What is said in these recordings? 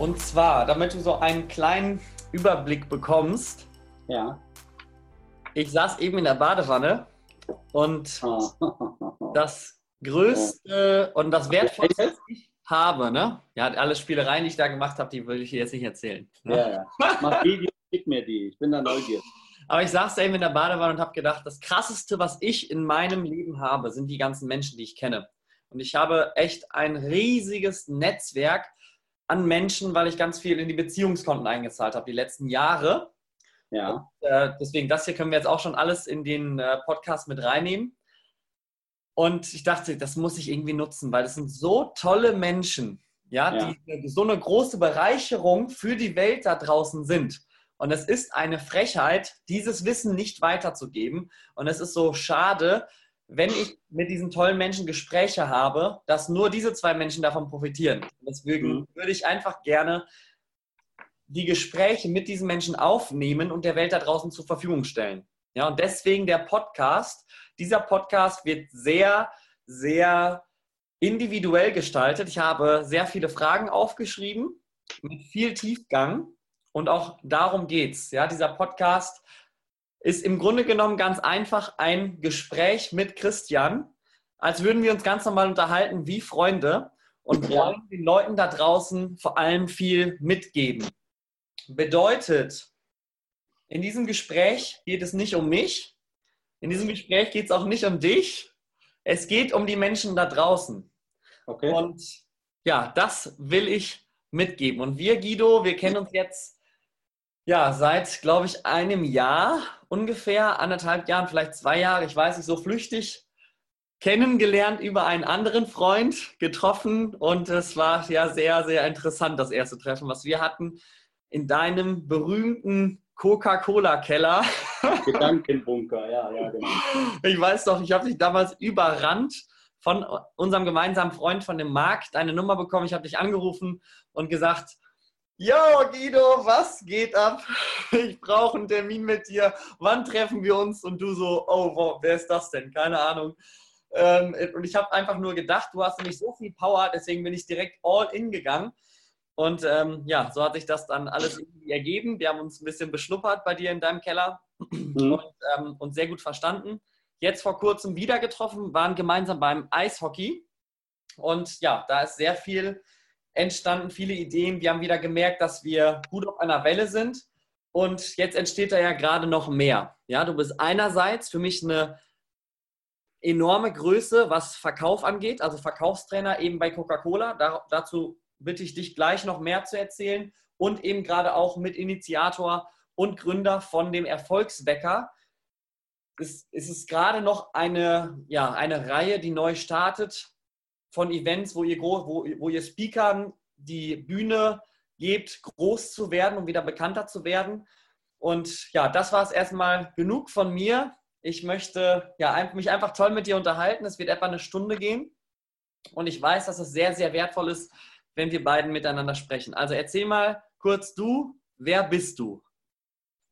Und zwar, damit du so einen kleinen Überblick bekommst. Ja. Ich saß eben in der Badewanne und das Größte und das Wertvollste, was ich habe, ne? Ja, alle Spielereien, die ich da gemacht habe, die will ich dir jetzt nicht erzählen. Ne? Ja, ja. Mach Video, schick mir die. Ich bin da neugierig. Aber ich saß da eben in der Badewanne und habe gedacht, das Krasseste, was ich in meinem Leben habe, sind die ganzen Menschen, die ich kenne. Und ich habe echt ein riesiges Netzwerk an Menschen, weil ich ganz viel in die Beziehungskonten eingezahlt habe die letzten Jahre. Ja. Äh, deswegen, das hier können wir jetzt auch schon alles in den äh, Podcast mit reinnehmen. Und ich dachte, das muss ich irgendwie nutzen, weil das sind so tolle Menschen, ja, Ja. die so eine große Bereicherung für die Welt da draußen sind. Und es ist eine Frechheit, dieses Wissen nicht weiterzugeben. Und es ist so schade, wenn ich mit diesen tollen Menschen Gespräche habe, dass nur diese zwei Menschen davon profitieren. Deswegen Mhm. würde ich einfach gerne die Gespräche mit diesen Menschen aufnehmen und der Welt da draußen zur Verfügung stellen. Ja, und deswegen der Podcast. Dieser Podcast wird sehr, sehr individuell gestaltet. Ich habe sehr viele Fragen aufgeschrieben mit viel Tiefgang und auch darum geht's. Ja, dieser Podcast ist im Grunde genommen ganz einfach ein Gespräch mit Christian, als würden wir uns ganz normal unterhalten wie Freunde und wollen den Leuten da draußen vor allem viel mitgeben. Bedeutet, in diesem Gespräch geht es nicht um mich, in diesem Gespräch geht es auch nicht um dich, es geht um die Menschen da draußen. Okay. Und ja, das will ich mitgeben. Und wir, Guido, wir kennen uns jetzt ja seit, glaube ich, einem Jahr ungefähr, anderthalb Jahren, vielleicht zwei Jahre, ich weiß nicht, so flüchtig kennengelernt über einen anderen Freund, getroffen und es war ja sehr, sehr interessant, das erste Treffen, was wir hatten in deinem berühmten Coca-Cola-Keller. Gedankenbunker, ja, ja, genau. Ich weiß doch, ich habe dich damals überrannt von unserem gemeinsamen Freund von dem Marc, deine Nummer bekommen. Ich habe dich angerufen und gesagt, Yo, Guido, was geht ab? Ich brauche einen Termin mit dir. Wann treffen wir uns? Und du so, oh, wo, wer ist das denn? Keine Ahnung. Ähm, und ich habe einfach nur gedacht, du hast nämlich so viel Power, deswegen bin ich direkt all in gegangen. Und ähm, ja, so hat sich das dann alles irgendwie ergeben. Wir haben uns ein bisschen beschnuppert bei dir in deinem Keller Mhm. und ähm, uns sehr gut verstanden. Jetzt vor kurzem wieder getroffen, waren gemeinsam beim Eishockey. Und ja, da ist sehr viel entstanden, viele Ideen. Wir haben wieder gemerkt, dass wir gut auf einer Welle sind. Und jetzt entsteht da ja gerade noch mehr. Ja, du bist einerseits für mich eine enorme Größe, was Verkauf angeht, also Verkaufstrainer eben bei Coca-Cola. Da, dazu bitte ich dich gleich noch mehr zu erzählen. Und eben gerade auch mit Initiator und Gründer von dem Erfolgswecker. Es, es ist gerade noch eine, ja, eine Reihe, die neu startet von Events, wo ihr, wo, wo ihr Speakern die Bühne gebt, groß zu werden und wieder bekannter zu werden. Und ja, das war es erstmal genug von mir. Ich möchte ja, mich einfach toll mit dir unterhalten. Es wird etwa eine Stunde gehen. Und ich weiß, dass es sehr, sehr wertvoll ist, wenn wir beiden miteinander sprechen. Also erzähl mal kurz du, wer bist du?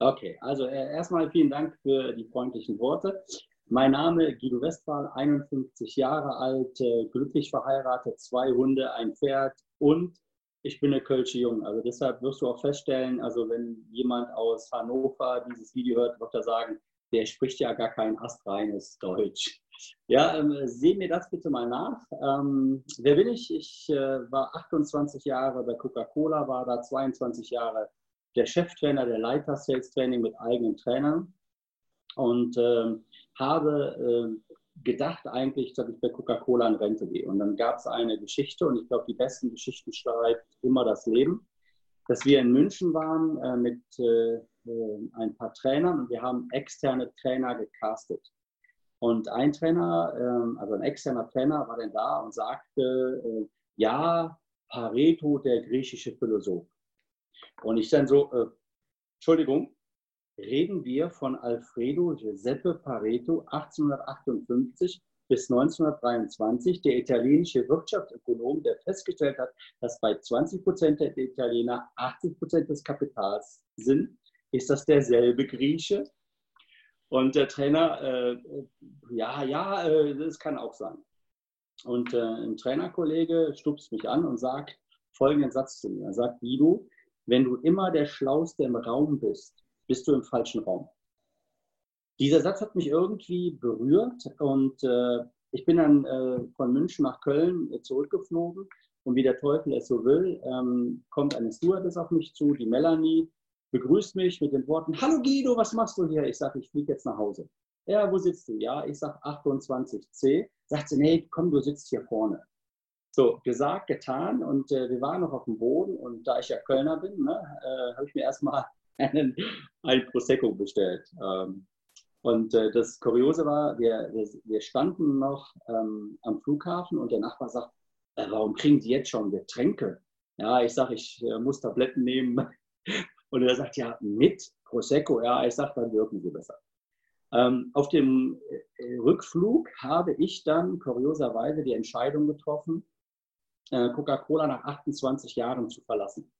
Okay, also äh, erstmal vielen Dank für die freundlichen Worte. Mein Name Guido Westphal, 51 Jahre alt, äh, glücklich verheiratet, zwei Hunde, ein Pferd und ich bin eine Kölsche Jung. Also deshalb wirst du auch feststellen, also wenn jemand aus Hannover dieses Video hört, wird er sagen, der spricht ja gar kein astreines Deutsch. Ja, ähm, seh mir das bitte mal nach. Ähm, wer bin ich? Ich äh, war 28 Jahre bei Coca-Cola, war da 22 Jahre der Cheftrainer, der Leiter Sales Training mit eigenen Trainern und ähm, habe ähm, gedacht eigentlich, dass ich bei Coca-Cola in Rente gehe. Und dann gab es eine Geschichte und ich glaube, die besten Geschichten schreibt immer das Leben, dass wir in München waren äh, mit äh, äh, ein paar Trainern und wir haben externe Trainer gecastet. Und ein Trainer, ähm, also ein externer Trainer war dann da und sagte, äh, ja, Pareto, der griechische Philosoph. Und ich dann so, äh, Entschuldigung, reden wir von Alfredo Giuseppe Pareto 1858 bis 1923, der italienische Wirtschaftsökonom, der festgestellt hat, dass bei 20 Prozent der Italiener 80 Prozent des Kapitals sind. Ist das derselbe Grieche? Und der Trainer, äh, ja, ja, äh, das kann auch sein. Und äh, ein Trainerkollege stupst mich an und sagt, folgenden Satz zu mir. Er sagt, Guido, wenn du immer der Schlauste im Raum bist, bist du im falschen Raum. Dieser Satz hat mich irgendwie berührt und äh, ich bin dann äh, von München nach Köln äh, zurückgeflogen und wie der Teufel es so will, ähm, kommt eine Stewardess auf mich zu, die Melanie, begrüßt mich mit den Worten, Hallo Guido, was machst du hier? Ich sage, ich fliege jetzt nach Hause. Ja, wo sitzt du? Ja, ich sage 28c. Sagt sie, nee, komm, du sitzt hier vorne. So, gesagt, getan und äh, wir waren noch auf dem Boden und da ich ja Kölner bin, ne, äh, habe ich mir erstmal einen, einen Prosecco bestellt. Ähm, und äh, das Kuriose war, wir, wir, standen noch ähm, am Flughafen und der Nachbar sagt, äh, warum kriegen die jetzt schon Getränke? Ja, ich sage, ich äh, muss Tabletten nehmen. Und er sagt, ja, mit Prosecco. Ja, ich sage, dann wirken sie besser. Ähm, auf dem Rückflug habe ich dann kurioserweise die Entscheidung getroffen, äh, Coca-Cola nach 28 Jahren zu verlassen.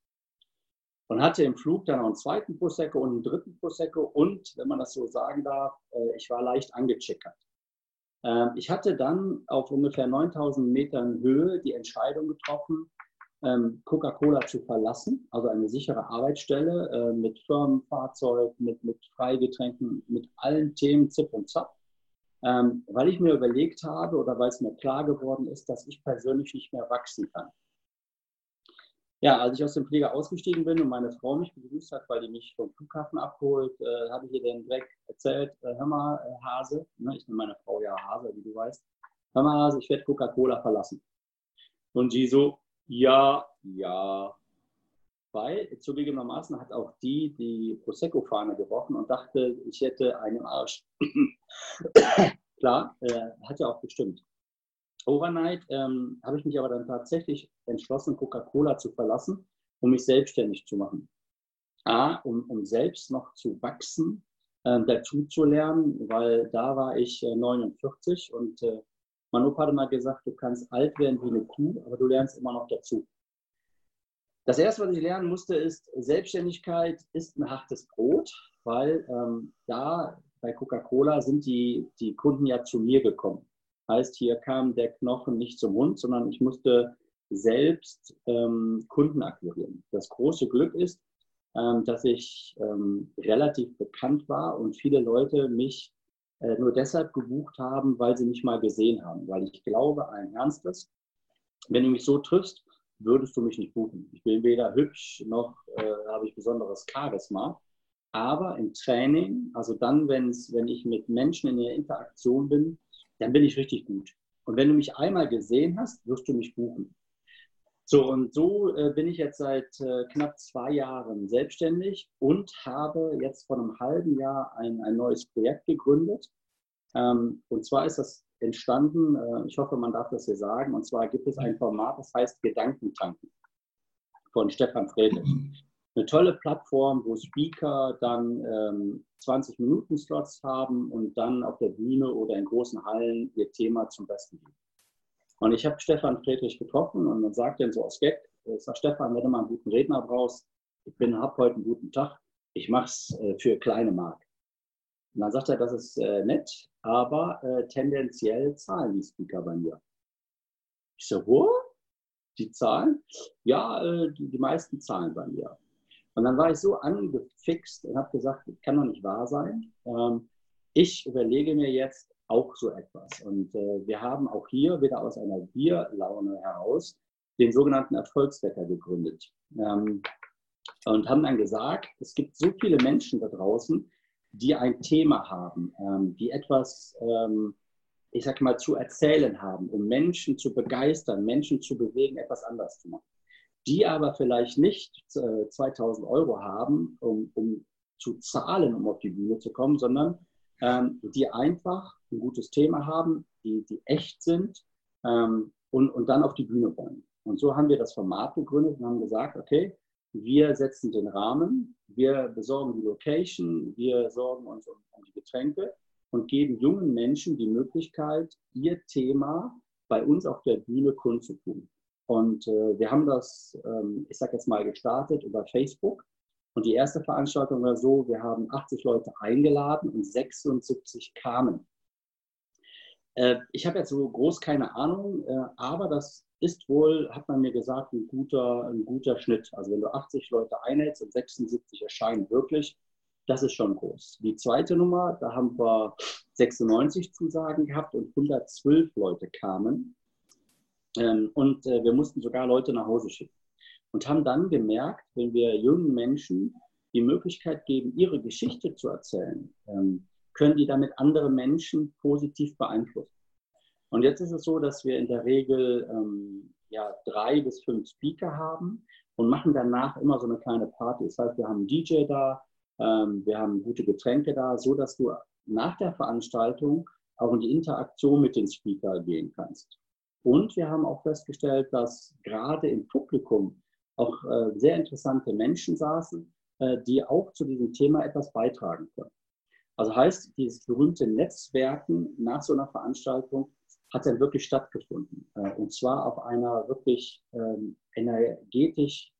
Und hatte im Flug dann noch einen zweiten Prosecco und einen dritten Prosecco und, wenn man das so sagen darf, äh, ich war leicht angechickert. Ähm, ich hatte dann auf ungefähr 9000 Metern Höhe die Entscheidung getroffen, ähm, Coca-Cola zu verlassen, also eine sichere Arbeitsstelle äh, mit Firmenfahrzeug, mit, mit Freigetränken, mit allen Themen Zip und Zap, ähm, weil ich mir überlegt habe oder weil es mir klar geworden ist, dass ich persönlich nicht mehr wachsen kann. Ja, als ich aus dem Pfleger ausgestiegen bin und meine Frau mich begrüßt hat, weil die mich vom Flughafen abholt, äh, habe ich ihr dann direkt erzählt, äh, hör mal, äh, Hase, ne, ich nenne meine Frau ja Hase, wie du weißt, hör mal, Hase, ich werde Coca-Cola verlassen. Und sie so, ja, ja. Weil zugegebenermaßen hat auch die die Prosecco-Fahne geworfen und dachte, ich hätte einen Arsch. Klar, äh, hat ja auch bestimmt. Overnight ähm, habe ich mich aber dann tatsächlich entschlossen, Coca-Cola zu verlassen, um mich selbstständig zu machen. A, um, um selbst noch zu wachsen, äh, dazu zu lernen, weil da war ich äh, 49 und äh, mein Opa hat mal gesagt, du kannst alt werden wie eine Kuh, aber du lernst immer noch dazu. Das erste, was ich lernen musste, ist, Selbstständigkeit ist ein hartes Brot, weil ähm, da bei Coca-Cola sind die, die Kunden ja zu mir gekommen. Heißt, hier kam der Knochen nicht zum Mund, sondern ich musste selbst ähm, Kunden akquirieren. Das große Glück ist, ähm, dass ich ähm, relativ bekannt war und viele Leute mich äh, nur deshalb gebucht haben, weil sie mich mal gesehen haben. Weil ich glaube, ein Ernstes, wenn du mich so triffst, würdest du mich nicht buchen. Ich bin weder hübsch noch äh, habe ich besonderes Charisma. Aber im Training, also dann, wenn's, wenn ich mit Menschen in der Interaktion bin, dann bin ich richtig gut. Und wenn du mich einmal gesehen hast, wirst du mich buchen. So, und so äh, bin ich jetzt seit äh, knapp zwei Jahren selbstständig und habe jetzt vor einem halben Jahr ein, ein neues Projekt gegründet. Ähm, und zwar ist das entstanden, äh, ich hoffe, man darf das hier sagen, und zwar gibt es ein Format, das heißt Gedankentanken von Stefan Friedrich. Eine tolle Plattform, wo Speaker dann ähm, 20 Minuten Slots haben und dann auf der Bühne oder in großen Hallen ihr Thema zum Besten geben. Und ich habe Stefan Friedrich getroffen und dann sagt er so aus Gag, ich sage, Stefan, wenn du mal einen guten Redner brauchst, ich bin, habe heute einen guten Tag, ich mache es äh, für kleine Mark. Und dann sagt er, das ist äh, nett, aber äh, tendenziell zahlen die Speaker bei mir. Ich so, wo? Die zahlen? Ja, äh, die, die meisten zahlen bei mir. Und dann war ich so angefixt und habe gesagt, das kann doch nicht wahr sein. Ähm, ich überlege mir jetzt, auch so etwas. Und äh, wir haben auch hier wieder aus einer Bierlaune heraus den sogenannten Erfolgswecker gegründet. Ähm, und haben dann gesagt, es gibt so viele Menschen da draußen, die ein Thema haben, ähm, die etwas, ähm, ich sag mal, zu erzählen haben, um Menschen zu begeistern, Menschen zu bewegen, etwas anders zu machen. Die aber vielleicht nicht äh, 2000 Euro haben, um, um zu zahlen, um auf die Bühne zu kommen, sondern ähm, die einfach ein gutes Thema haben, die, die echt sind ähm, und, und dann auf die Bühne wollen. Und so haben wir das Format gegründet und haben gesagt, okay, wir setzen den Rahmen, wir besorgen die Location, wir sorgen uns um, um die Getränke und geben jungen Menschen die Möglichkeit, ihr Thema bei uns auf der Bühne kundzutun. Und äh, wir haben das, ähm, ich sage jetzt mal, gestartet über Facebook und die erste Veranstaltung war so, wir haben 80 Leute eingeladen und 76 kamen. Äh, ich habe jetzt so groß keine Ahnung, äh, aber das ist wohl, hat man mir gesagt, ein guter, ein guter Schnitt. Also wenn du 80 Leute einhältst und 76 erscheinen wirklich, das ist schon groß. Die zweite Nummer, da haben wir 96 Zusagen gehabt und 112 Leute kamen. Ähm, und äh, wir mussten sogar Leute nach Hause schicken. Und haben dann gemerkt, wenn wir jungen Menschen die Möglichkeit geben, ihre Geschichte zu erzählen, ähm, können die damit andere Menschen positiv beeinflussen. Und jetzt ist es so, dass wir in der Regel ähm, ja, drei bis fünf Speaker haben und machen danach immer so eine kleine Party. Das heißt, wir haben einen DJ da, ähm, wir haben gute Getränke da, so dass du nach der Veranstaltung auch in die Interaktion mit den Speaker gehen kannst. Und wir haben auch festgestellt, dass gerade im Publikum auch äh, sehr interessante Menschen saßen, äh, die auch zu diesem Thema etwas beitragen können. Also heißt, dieses berühmte Netzwerken nach so einer Veranstaltung hat dann wirklich stattgefunden. Äh, und zwar auf einer wirklich ähm, energetisch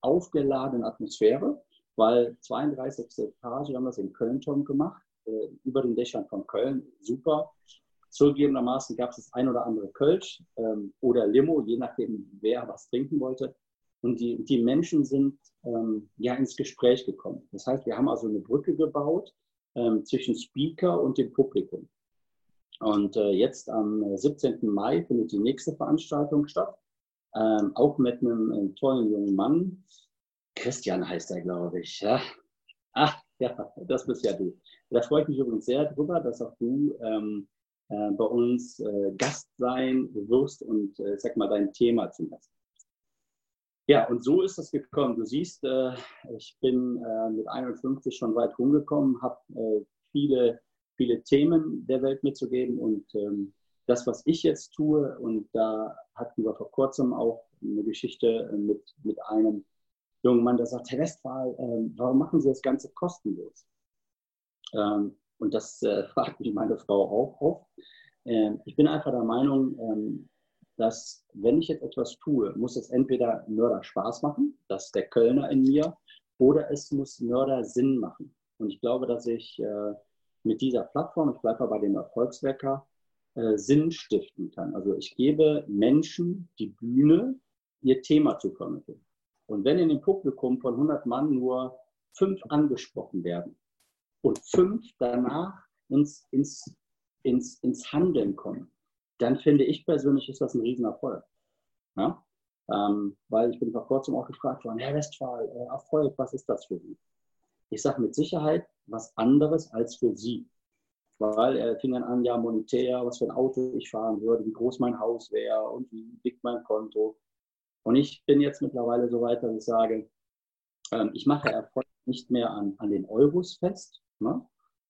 aufgeladenen Atmosphäre weil 32. Etage, wir haben das in Köln-Turm gemacht, äh, über den Dächern von Köln, super. Zugegebenermaßen gab es das ein oder andere Kölsch ähm, oder Limo, je nachdem, wer was trinken wollte. Und die, die Menschen sind ähm, ja ins Gespräch gekommen. Das heißt, wir haben also eine Brücke gebaut ähm, zwischen Speaker und dem Publikum. Und äh, jetzt am 17. Mai findet die nächste Veranstaltung statt, ähm, auch mit einem, einem tollen jungen Mann, Christian heißt er, glaube ich. Ja. Ach, ja, das bist ja du. Da freue ich mich übrigens sehr drüber, dass auch du ähm, äh, bei uns äh, Gast sein wirst und äh, sag mal dein Thema zum Gast. Ja, und so ist das gekommen. Du siehst, äh, ich bin äh, mit 51 schon weit rumgekommen, habe äh, viele, viele Themen der Welt mitzugeben und ähm, das, was ich jetzt tue, und da hatten wir vor kurzem auch eine Geschichte mit, mit einem jungen Mann, der sagt, Herr Westphal, äh, warum machen Sie das Ganze kostenlos? Ähm, und das äh, fragt mich meine Frau auch oft. Ähm, ich bin einfach der Meinung, ähm, dass wenn ich jetzt etwas tue, muss es entweder Mörder Spaß machen, das ist der Kölner in mir, oder es muss Mörder Sinn machen. Und ich glaube, dass ich äh, mit dieser Plattform, ich bleibe bei dem Erfolgswecker, äh, Sinn stiften kann. Also ich gebe Menschen die Bühne, ihr Thema zu vermitteln. Und wenn in dem Publikum von 100 Mann nur fünf angesprochen werden und fünf danach ins, ins, ins, ins Handeln kommen, dann finde ich persönlich, ist das ein Riesenerfolg. Ja? Ähm, weil ich bin vor kurzem auch gefragt worden, Herr Westphal, äh, Erfolg, was ist das für Sie? Ich sage mit Sicherheit was anderes als für Sie. Weil er fing dann an, ja, monetär, was für ein Auto ich fahren würde, wie groß mein Haus wäre und wie dick mein Konto. Und ich bin jetzt mittlerweile so weit, dass ich sage, ähm, ich mache Erfolg nicht mehr an, an den Euros fest ne?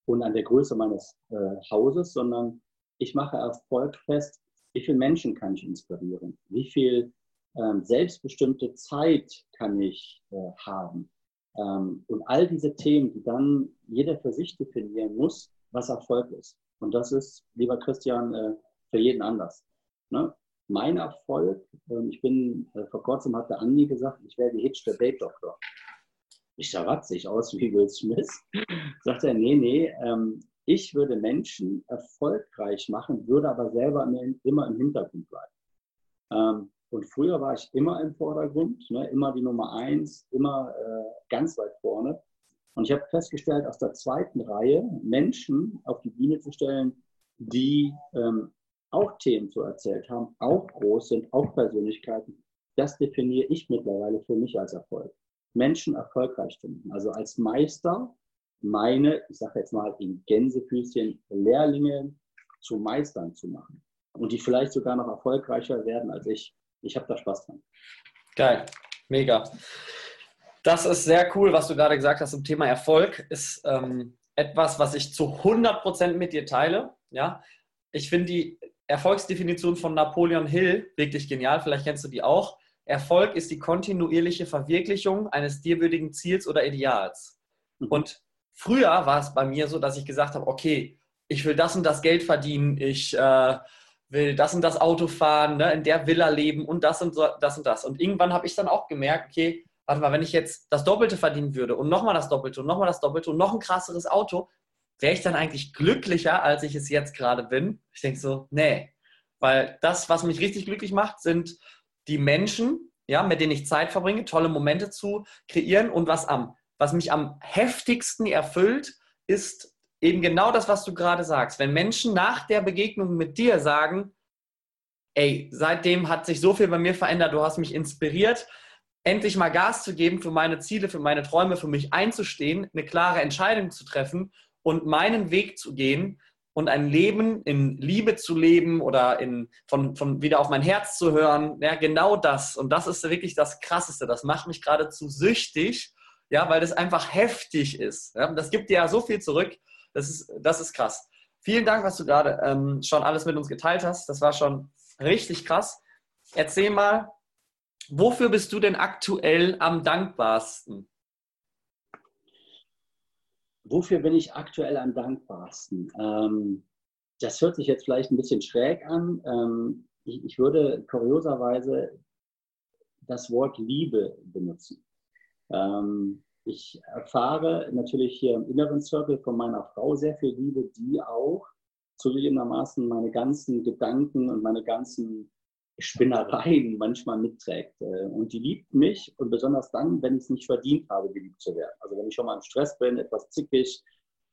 und an der Größe meines äh, Hauses, sondern ich mache Erfolg fest, wie viele Menschen kann ich inspirieren, wie viel ähm, selbstbestimmte Zeit kann ich äh, haben. Ähm, und all diese Themen, die dann jeder für sich definieren muss, was Erfolg ist. Und das ist, lieber Christian, äh, für jeden anders. Ne? mein Erfolg, ähm, ich bin, äh, vor kurzem hat der Andi gesagt, ich werde Hitch der Date Doktor. Ich sah watzig aus wie Will Smith. Sagt er, nee, nee, ähm, ich würde Menschen erfolgreich machen, würde aber selber immer im Hintergrund bleiben. Ähm, und früher war ich immer im Vordergrund, ne, immer die Nummer eins, immer äh, ganz weit vorne. Und ich habe festgestellt, aus der zweiten Reihe Menschen auf die Bühne zu stellen, die ähm, auch Themen zu erzählt haben, auch groß sind, auch Persönlichkeiten, das definiere ich mittlerweile für mich als Erfolg. Menschen erfolgreich machen. Also als Meister meine, ich sage jetzt mal in Gänsefüßchen, Lehrlinge zu Meistern zu machen. Und die vielleicht sogar noch erfolgreicher werden als ich. Ich habe da Spaß dran. Geil, mega. Das ist sehr cool, was du gerade gesagt hast zum Thema Erfolg. Ist ähm, etwas, was ich zu 100% mit dir teile. Ja, ich finde die Erfolgsdefinition von Napoleon Hill, wirklich genial, vielleicht kennst du die auch. Erfolg ist die kontinuierliche Verwirklichung eines dir würdigen Ziels oder Ideals. Mhm. Und früher war es bei mir so, dass ich gesagt habe, okay, ich will das und das Geld verdienen, ich äh, will das und das Auto fahren, ne, in der Villa leben und das und so, das und das. Und irgendwann habe ich dann auch gemerkt, okay, warte mal, wenn ich jetzt das Doppelte verdienen würde und nochmal das Doppelte und nochmal das Doppelte und noch ein krasseres Auto, wäre ich dann eigentlich glücklicher, als ich es jetzt gerade bin? Ich denke so, nee. Weil das, was mich richtig glücklich macht, sind die Menschen, ja, mit denen ich Zeit verbringe, tolle Momente zu kreieren. Und was, am, was mich am heftigsten erfüllt, ist eben genau das, was du gerade sagst. Wenn Menschen nach der Begegnung mit dir sagen, ey, seitdem hat sich so viel bei mir verändert, du hast mich inspiriert, endlich mal Gas zu geben für meine Ziele, für meine Träume, für mich einzustehen, eine klare Entscheidung zu treffen und meinen Weg zu gehen und ein Leben in Liebe zu leben oder in, von, von wieder auf mein Herz zu hören. Ja, genau das. Und das ist wirklich das Krasseste. Das macht mich geradezu süchtig, ja, weil das einfach heftig ist. Ja, das gibt dir ja so viel zurück. Das ist, das ist krass. Vielen Dank, was du gerade ähm, schon alles mit uns geteilt hast. Das war schon richtig krass. Erzähl mal, wofür bist du denn aktuell am dankbarsten? Wofür bin ich aktuell am dankbarsten? Ähm, das hört sich jetzt vielleicht ein bisschen schräg an. Ähm, ich, ich, würde kurioserweise das Wort Liebe benutzen. Ähm, ich erfahre natürlich hier im inneren Circle von meiner Frau sehr viel Liebe, die auch zugegebenermaßen meine ganzen Gedanken und meine ganzen Spinnereien manchmal mitträgt. Äh, und die liebt mich und besonders dann, wenn ich es nicht verdient habe, geliebt zu werden. Also wenn ich schon mal im Stress bin, etwas zickig,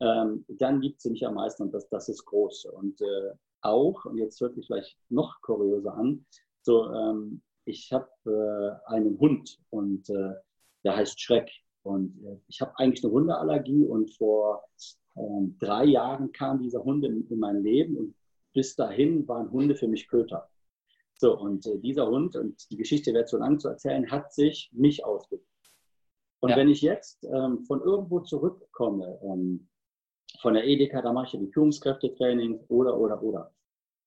ähm, dann liebt sie mich am meisten und das, das ist groß. Und äh, auch, und jetzt hört sich vielleicht noch kurioser an, so, ähm, ich habe äh, einen Hund und der heißt Schreck. Und ich habe eigentlich eine Hundeallergie und vor ähm, drei Jahren kam dieser Hund in, in, mein Leben und bis dahin waren Hunde für mich Köter. So, und äh, dieser Hund, und die Geschichte wäre zu lang zu erzählen, hat sich mich ausgesucht. Und ja. wenn ich jetzt ähm, von irgendwo zurückkomme, ähm, von der Edeka, da mache ich ja die Führungskräftetraining oder, oder, oder.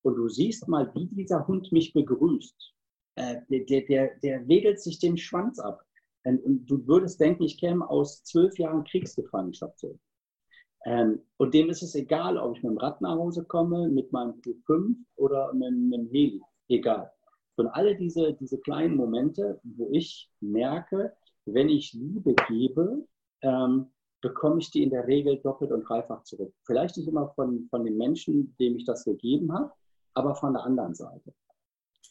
Und du siehst mal, wie dieser Hund mich begrüßt. Äh, der, der, der wedelt sich den Schwanz ab. Und du würdest denken, ich käme aus zwölf Jahren Kriegsgefangenschaft zurück. Ähm, und dem ist es egal, ob ich mit dem Rad nach Hause komme, mit meinem Q5 oder mit, mit dem Heli. Egal. Und alle diese, diese kleinen Momente, wo ich merke, wenn ich Liebe gebe, ähm, bekomme ich die in der Regel doppelt und dreifach zurück. Vielleicht nicht immer von, von dem Menschen, dem ich das gegeben habe, aber von der anderen Seite.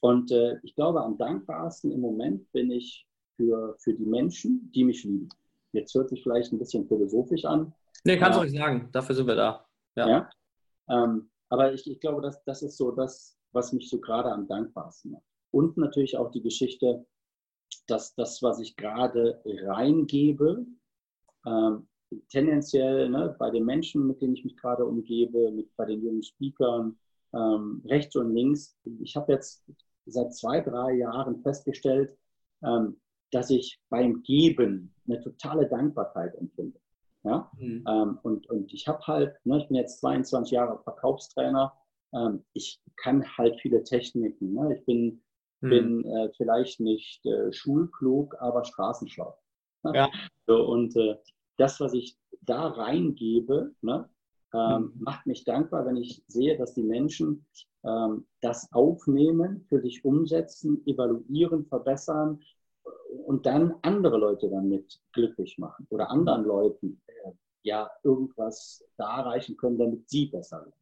Und äh, ich glaube, am dankbarsten im Moment bin ich für, für die Menschen, die mich lieben. Jetzt hört sich vielleicht ein bisschen philosophisch an. Nee, kannst du äh, euch sagen. Dafür sind wir da. Ja. ja? Ähm, aber ich, ich glaube, das, das ist so das, was mich so gerade am dankbarsten macht. Und natürlich auch die Geschichte, dass das, was ich gerade reingebe, ähm, tendenziell ne, bei den Menschen, mit denen ich mich gerade umgebe, mit, bei den jungen Speakern, ähm, rechts und links. Ich habe jetzt seit zwei, drei Jahren festgestellt, ähm, dass ich beim Geben eine totale Dankbarkeit empfinde. Ja? Mhm. Ähm, und, und ich habe halt, ne, ich bin jetzt 22 Jahre Verkaufstrainer, ähm, ich kann halt viele Techniken. Ne? Ich bin, mhm. bin äh, vielleicht nicht äh, schulklug, aber straßenschlau. Ne? Ja. So, und äh, das, was ich da reingebe, ne, ähm, mhm. macht mich dankbar, wenn ich sehe, dass die Menschen ähm, das aufnehmen, für sich umsetzen, evaluieren, verbessern und dann andere Leute damit glücklich machen oder anderen Leuten äh, ja irgendwas da erreichen können, damit sie besser werden.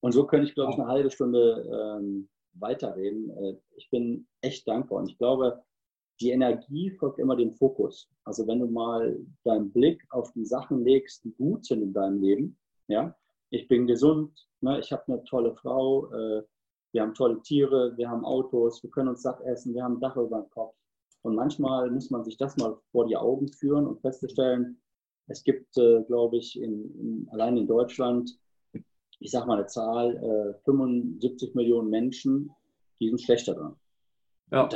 Und so könnte ich, glaube ich, eine halbe Stunde ähm, weiterreden. Äh, ich bin echt dankbar und ich glaube, die Energie folgt immer dem Fokus. Also wenn du mal deinen Blick auf die Sachen legst, die gut sind in deinem Leben, ja, ich bin gesund, ne, ich habe eine tolle Frau, äh, wir haben tolle Tiere, wir haben Autos, wir können uns satt essen, wir haben ein Dach über dem Kopf. Und manchmal muss man sich das mal vor die Augen führen und festzustellen, es gibt, äh, glaube ich, in, in, allein in Deutschland, ich sage mal eine Zahl, äh, 75 Millionen Menschen, die sind schlechter dran. Ja.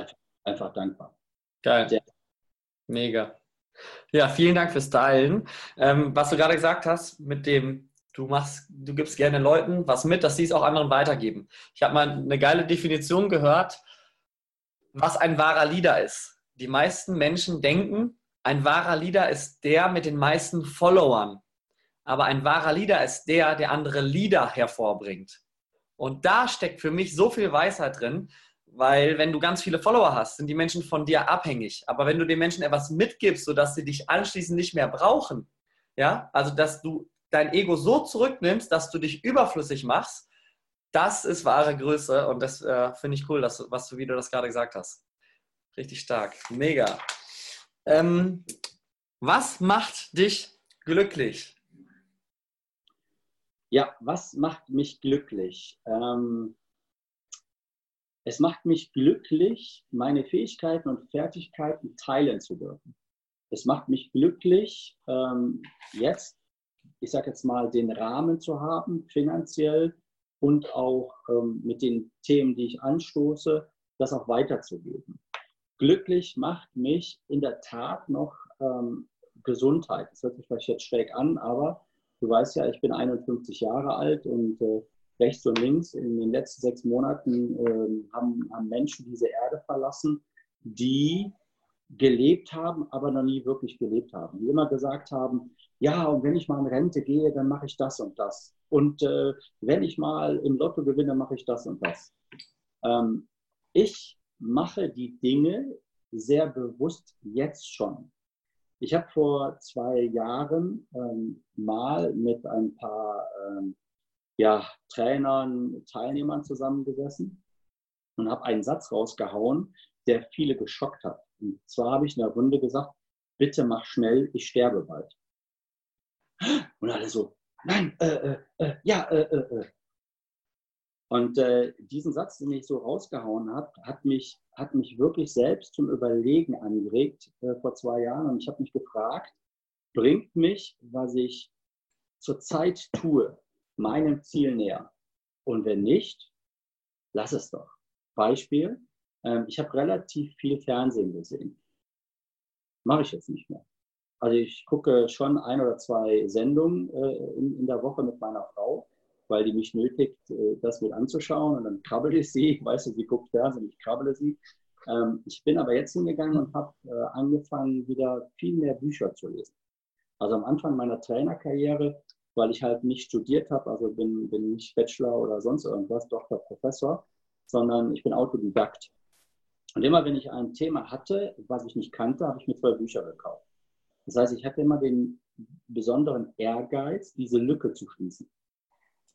Einfach dankbar. Geil. Sehr. Mega. Ja, vielen Dank fürs Teilen. Ähm, was du gerade gesagt hast, mit dem, du machst, du gibst gerne Leuten was mit, dass sie es auch anderen weitergeben. Ich habe mal eine geile Definition gehört, was ein wahrer Leader ist die meisten Menschen denken, ein wahrer Leader ist der mit den meisten Followern. Aber ein wahrer Leader ist der, der andere Leader hervorbringt. Und da steckt für mich so viel Weisheit drin, weil wenn du ganz viele Follower hast, sind die Menschen von dir abhängig. Aber wenn du den Menschen etwas mitgibst, sodass sie dich anschließend nicht mehr brauchen, ja, also dass du dein Ego so zurücknimmst, dass du dich überflüssig machst, das ist wahre Größe und das äh, finde ich cool, dass, was du, wie du das gerade gesagt hast. Richtig stark. Mega. Ähm, was macht dich glücklich? Ja, was macht mich glücklich? Ähm, es macht mich glücklich, meine Fähigkeiten und Fertigkeiten teilen zu dürfen. Es macht mich glücklich, ähm, jetzt, ich sage jetzt mal, den Rahmen zu haben, finanziell und auch ähm, mit den Themen, die ich anstoße, das auch weiterzugeben. Glücklich macht mich in der Tat noch ähm, Gesundheit. Das hört sich vielleicht jetzt schräg an, aber du weißt ja, ich bin 51 Jahre alt und äh, rechts und links in den letzten sechs Monaten äh, haben, haben Menschen diese Erde verlassen, die gelebt haben, aber noch nie wirklich gelebt haben. Die immer gesagt haben, ja, und wenn ich mal in Rente gehe, dann mache ich das und das. Und äh, wenn ich mal im Lotto gewinne, mache ich das und das. Ähm, ich mache die Dinge sehr bewusst jetzt schon. Ich habe vor zwei Jahren ähm, mal mit ein paar ähm, ja, Trainern, Teilnehmern zusammengesessen und habe einen Satz rausgehauen, der viele geschockt hat. Und zwar habe ich in der Runde gesagt, bitte mach schnell, ich sterbe bald. Und alle so, nein, äh, äh, äh ja, äh, äh, äh. Und äh, diesen Satz, den ich so rausgehauen habe, hat mich, hat mich wirklich selbst zum Überlegen angeregt äh, vor zwei Jahren. Und ich habe mich gefragt, bringt mich, was ich zurzeit tue, meinem Ziel näher? Und wenn nicht, lass es doch. Beispiel, äh, ich habe relativ viel Fernsehen gesehen. Mache ich jetzt nicht mehr. Also ich gucke schon ein oder zwei Sendungen äh, in, in der Woche mit meiner Frau weil die mich nötigt, äh, das mit anzuschauen. Und dann krabbel ich sie. Weißt du, sie guckt Fernsehen, ich krabbele sie. Ähm, ich bin aber jetzt hingegangen und habe äh, angefangen, wieder viel mehr Bücher zu lesen. Also am Anfang meiner Trainerkarriere, weil ich halt nicht studiert habe, also bin, bin nicht Bachelor oder sonst irgendwas, Doktor, Professor, sondern ich bin Autodidakt. Und immer wenn ich ein Thema hatte, was ich nicht kannte, habe ich mir zwei Bücher gekauft. Das heißt, ich hatte immer den besonderen Ehrgeiz, diese Lücke zu schließen.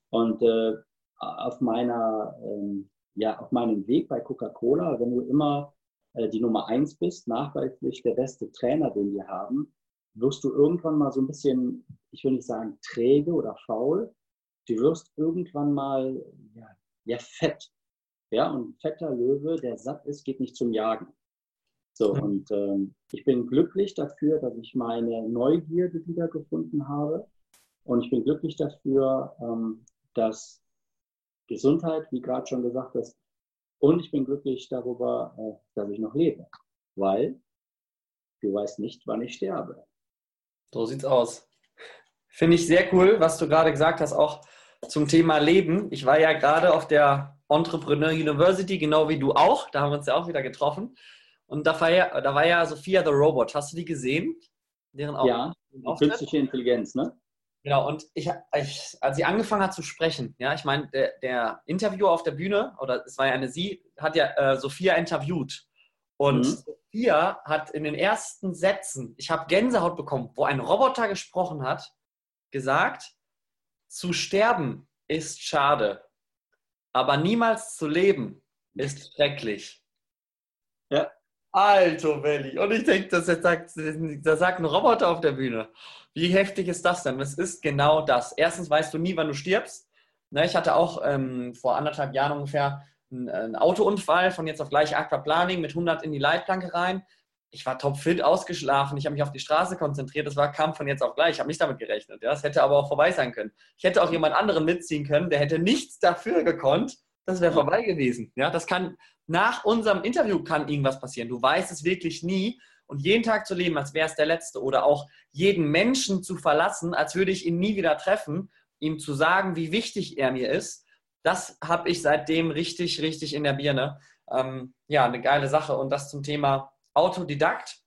Und äh, auf, meiner, ähm, ja, auf meinem Weg bei Coca-Cola, wenn du immer äh, die Nummer eins bist, nachweislich der beste Trainer, den wir haben, wirst du irgendwann mal so ein bisschen, ich will nicht sagen träge oder faul, du wirst irgendwann mal ja, ja fett. Ja, und fetter Löwe, der satt ist, geht nicht zum Jagen. So, ja. und ähm, ich bin glücklich dafür, dass ich meine Neugierde wiedergefunden habe. Und ich bin glücklich dafür, ähm, dass Gesundheit, wie gerade schon gesagt hast, und ich bin glücklich darüber, äh, dass ich noch lebe, weil du weißt nicht, wann ich sterbe. So sieht's aus. Finde ich sehr cool, was du gerade gesagt hast, auch zum Thema Leben. Ich war ja gerade auf der Entrepreneur University, genau wie du auch. Da haben wir uns ja auch wieder getroffen. Und da war ja, da war ja Sophia the Robot. Hast du die gesehen? Deren ja, künstliche Intelligenz, ne? Genau, und ich, ich, als sie angefangen hat zu sprechen, ja, ich meine, der, der Interviewer auf der Bühne, oder es war ja eine sie, hat ja äh, Sophia interviewt. Und mhm. Sophia hat in den ersten Sätzen, ich habe Gänsehaut bekommen, wo ein Roboter gesprochen hat, gesagt, zu sterben ist schade, aber niemals zu leben ist schrecklich. Ja. Alto Belli. Und ich denke, das sagt, das sagt ein Roboter auf der Bühne. Wie heftig ist das denn? Es ist genau das. Erstens weißt du nie, wann du stirbst. Ne, ich hatte auch ähm, vor anderthalb Jahren ungefähr einen, einen, Autounfall von jetzt auf gleich Aquaplaning mit 100 in die Leitplanke rein. Ich war topfit ausgeschlafen. Ich habe mich auf die Straße konzentriert. Das war Kampf von jetzt auf gleich. Ich habe nicht damit gerechnet. Ja? Das hätte aber auch vorbei sein können. Ich hätte auch jemand anderen mitziehen können. Der hätte nichts dafür gekonnt. Das wäre vorbei gewesen. Ja, das kann nach unserem Interview kann irgendwas passieren. Du weißt es wirklich nie. Und jeden Tag zu leben, als wäre es der letzte. Oder auch jeden Menschen zu verlassen, als würde ich ihn nie wieder treffen. Ihm zu sagen, wie wichtig er mir ist. Das habe ich seitdem richtig, richtig in der Birne. Ähm, ja, eine geile Sache. Und das zum Thema Autodidakt.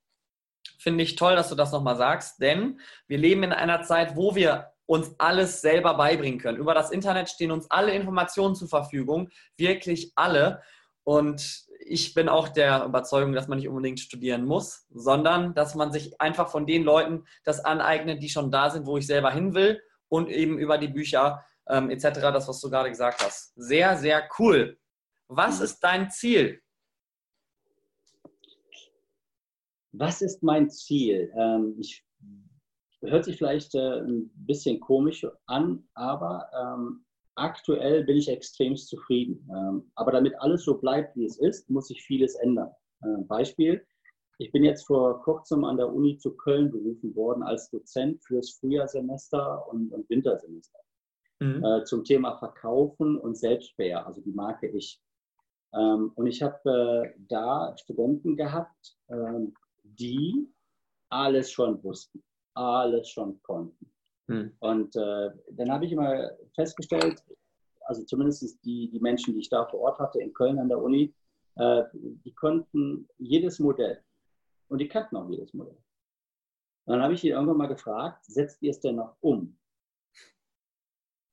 Finde ich toll, dass du das nochmal sagst, denn wir leben in einer Zeit, wo wir uns alles selber beibringen können. Über das Internet stehen uns alle Informationen zur Verfügung, wirklich alle. Und ich bin auch der Überzeugung, dass man nicht unbedingt studieren muss, sondern dass man sich einfach von den Leuten das aneignet, die schon da sind, wo ich selber hin will und eben über die Bücher ähm, etc., das, was du gerade gesagt hast. Sehr, sehr cool. Was mhm. ist dein Ziel? Was ist mein Ziel? Ähm, ich, hört sich vielleicht äh, ein bisschen komisch an, aber ähm, aktuell bin ich extrem zufrieden. Ähm, aber damit alles so bleibt, wie es ist, muss sich vieles ändern. Äh, Beispiel, ich bin jetzt vor kurzem an der Uni zu Köln berufen worden als Dozent fürs Frühjahrsemester und, und Wintersemester mhm. äh, zum Thema Verkaufen und Selbstbär, also die Marke Ich. Ähm, und ich habe äh, da Studenten gehabt, die alles schon wussten, alles schon konnten. Mhm. Und äh, dann habe ich immer festgestellt, also zumindest die, die Menschen, die ich da vor Ort hatte in Köln an der Uni, äh, die konnten jedes Modell. Und die kannten auch jedes Modell. Und dann habe ich ihn irgendwann mal gefragt, setzt ihr es denn noch um?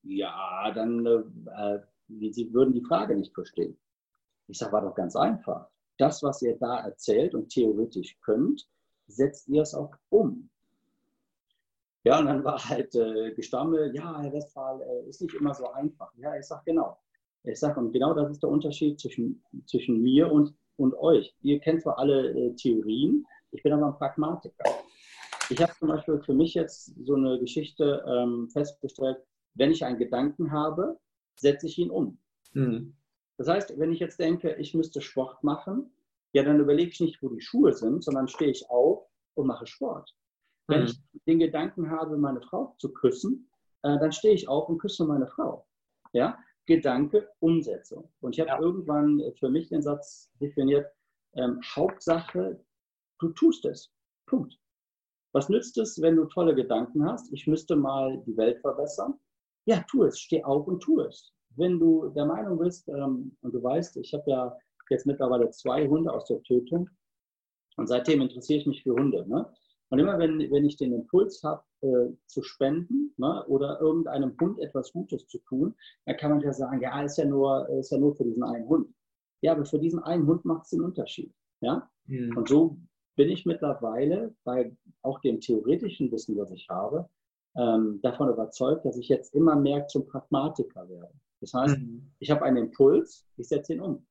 Ja, dann äh, sie würden die Frage nicht verstehen. Ich sage, war doch ganz einfach. Das, was ihr da erzählt und theoretisch könnt, setzt ihr es auch um. Ja, und dann war halt äh, Gestammel, ja, Herr Westphal, äh, ist nicht immer so einfach. Ja, ich sage genau. Ich sage, und genau das ist der Unterschied zwischen, zwischen mir und, und euch. Ihr kennt zwar alle äh, Theorien, ich bin aber ein Pragmatiker. Ich habe zum Beispiel für mich jetzt so eine Geschichte ähm, festgestellt, wenn ich einen Gedanken habe, setze ich ihn um. Mhm. Das heißt, wenn ich jetzt denke, ich müsste Sport machen, ja, dann überlege ich nicht, wo die Schuhe sind, sondern stehe ich auf und mache Sport. Wenn mhm. ich den Gedanken habe, meine Frau zu küssen, äh, dann stehe ich auf und küsse meine Frau. Ja? Gedanke, Umsetzung. Und ich habe ja. irgendwann für mich den Satz definiert, ähm, Hauptsache, du tust es. Punkt. Was nützt es, wenn du tolle Gedanken hast? Ich müsste mal die Welt verbessern. Ja, tu es, steh auf und tu es. Wenn du der Meinung bist, ähm, und du weißt, ich habe ja jetzt mittlerweile zwei Hunde aus der Tötung und seitdem interessiere ich mich für Hunde. Ne? Und immer wenn, wenn ich den Impuls habe, äh, zu spenden ne, oder irgendeinem Hund etwas Gutes zu tun, dann kann man ja sagen, ja, ist ja nur, ist ja nur für diesen einen Hund. Ja, aber für diesen einen Hund macht es den Unterschied. Ja? Mhm. Und so bin ich mittlerweile bei auch dem theoretischen Wissen, was ich habe, ähm, davon überzeugt, dass ich jetzt immer mehr zum Pragmatiker werde. Das heißt, mhm. ich habe einen Impuls, ich setze ihn um.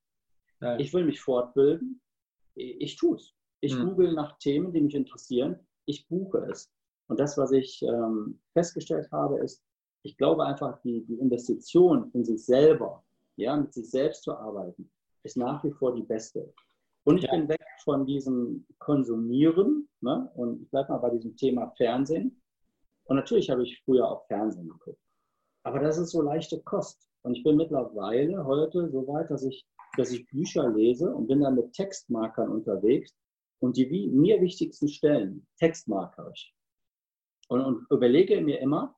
Ja. Ich will mich fortbilden, ich tue es. Ich mhm. google nach Themen, die mich interessieren, ich buche es. Und das, was ich ähm, festgestellt habe, ist, ich glaube einfach, die, die Investition in sich selber, ja, mit sich selbst zu arbeiten, ist nach wie vor die beste. Und ich ja. bin weg von diesem Konsumieren ne? und ich bleibe mal bei diesem Thema Fernsehen. Und natürlich habe ich früher auch Fernsehen geguckt. Aber das ist so leichte Kost. Und ich bin mittlerweile heute so weit, dass ich, dass ich Bücher lese und bin dann mit Textmarkern unterwegs und die mir wichtigsten Stellen textmarker ich. Und, und überlege mir immer,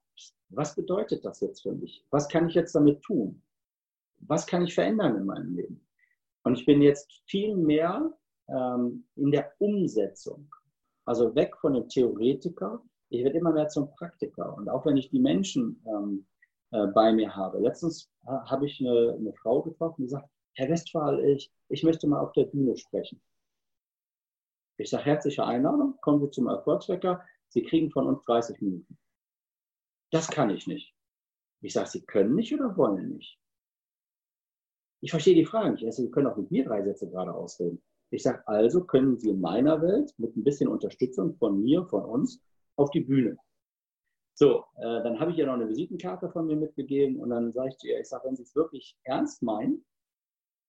was bedeutet das jetzt für mich? Was kann ich jetzt damit tun? Was kann ich verändern in meinem Leben? Und ich bin jetzt viel mehr ähm, in der Umsetzung. Also weg von dem Theoretiker. Ich werde immer mehr zum Praktiker. Und auch wenn ich die Menschen ähm, äh, bei mir habe. Letztens äh, habe ich eine, eine, Frau getroffen, die sagt, Herr Westphal, ich, ich möchte mal auf der Bühne sprechen. Ich sage, herzliche Einladung, kommen Sie zum Erfolgswecker, Sie kriegen von uns 30 Minuten. Das kann ich nicht. Ich sage, Sie können nicht oder wollen nicht? Ich verstehe die Frage nicht. Also, Sie können auch mit mir drei Sätze gerade ausreden. Ich sage, also können Sie in meiner Welt mit ein bisschen Unterstützung von mir, von uns, auf die Bühne. So, äh, dann habe ich ihr noch eine Visitenkarte von mir mitgegeben und dann sage ich zu ihr, ich sage, wenn Sie es wirklich ernst meinen,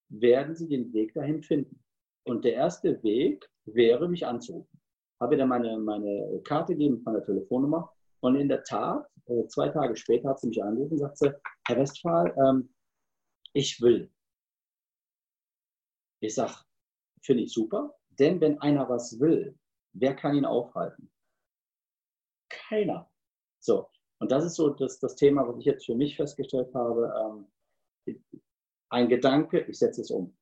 werden Sie den Weg dahin finden. Und der erste Weg wäre, mich anzurufen. Habe dann meine, meine Karte gegeben, meine Telefonnummer. Und in der Tat, äh, zwei Tage später hat sie mich angerufen und sagt sie, Herr Westphal, ähm, ich will. Ich sage, finde ich super, denn wenn einer was will, wer kann ihn aufhalten? Keiner. So, und das ist so das, das Thema, was ich jetzt für mich festgestellt habe. Ähm, ein Gedanke, ich setze es um.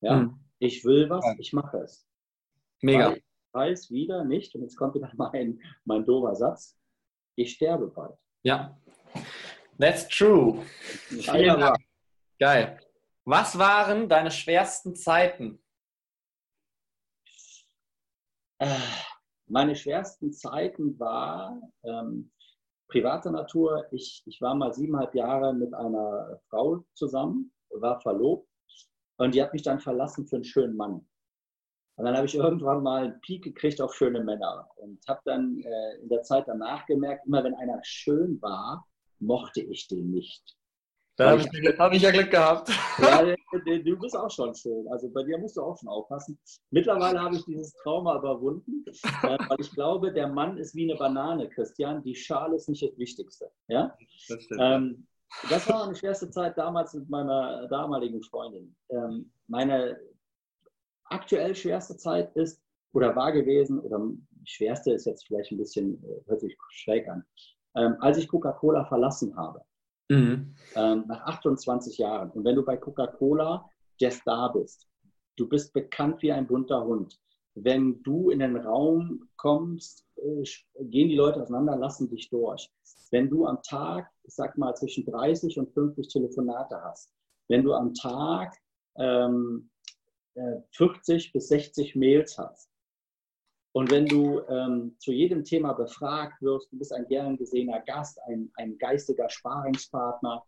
Ja? Mhm. Ich will was, ich mache es. Mega. Weil ich weiß wieder nicht, und jetzt kommt wieder mein, mein doofer Satz, ich sterbe bald. Ja, that's true. Vielen Dank. Geil. Was waren deine schwersten Zeiten? Meine schwersten Zeiten war, ähm, Private Natur, ich, ich war mal siebeneinhalb Jahre mit einer Frau zusammen, war verlobt und die hat mich dann verlassen für einen schönen Mann. Und dann habe ich irgendwann mal einen Peak gekriegt auf schöne Männer und habe dann äh, in der Zeit danach gemerkt, immer wenn einer schön war, mochte ich den nicht. Da habe ich, hab ich, ja Glück gehabt. Ja, du bist auch schon schön. Also bei dir musst du auch schon aufpassen. Mittlerweile habe ich dieses Trauma überwunden, äh, weil ich glaube, der Mann ist wie eine Banane, Christian. Die Schale ist nicht das Wichtigste. Ja? Das, ähm, das war eine schwerste Zeit damals mit meiner damaligen Freundin. Ähm, meine aktuell schwerste Zeit ist oder war gewesen, oder schwerste ist jetzt vielleicht ein bisschen, äh, hört sich schräg an, ähm, als ich Coca-Cola verlassen habe. Mhm. Ähm, nach 28 Jahren. Und wenn du bei Coca-Cola der Star bist, du bist bekannt wie ein bunter Hund. Wenn du in den Raum kommst, äh, gehen die Leute auseinander, lassen dich durch. Wenn du am Tag, ich sag mal, zwischen 30 und 50 Telefonate hast, wenn du am Tag ähm, 40 äh, bis 60 Mails hast, und wenn du ähm, zu jedem Thema befragt wirst, du bist ein gern gesehener Gast, ein, ein geistiger Sparingspartner.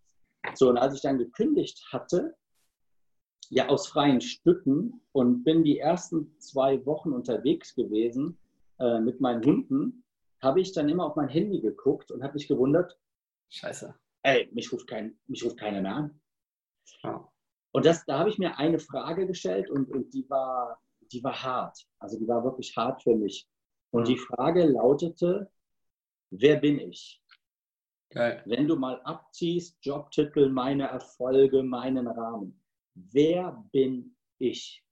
So, und als ich dann gekündigt hatte, ja aus freien Stücken und bin die ersten zwei Wochen unterwegs gewesen äh, mit meinen Hunden, habe ich dann immer auf mein Handy geguckt und habe mich gewundert. Scheiße. Ey, mich ruft, kein, mich ruft keiner mehr an. Oh. Und das, da habe ich mir eine Frage gestellt und, und die war, die war hart. Also die war wirklich hart für mich. Und die Frage lautete, wer bin ich? Geil. Wenn du mal abziehst, Jobtitel, meine Erfolge, meinen Rahmen. Wer bin ich?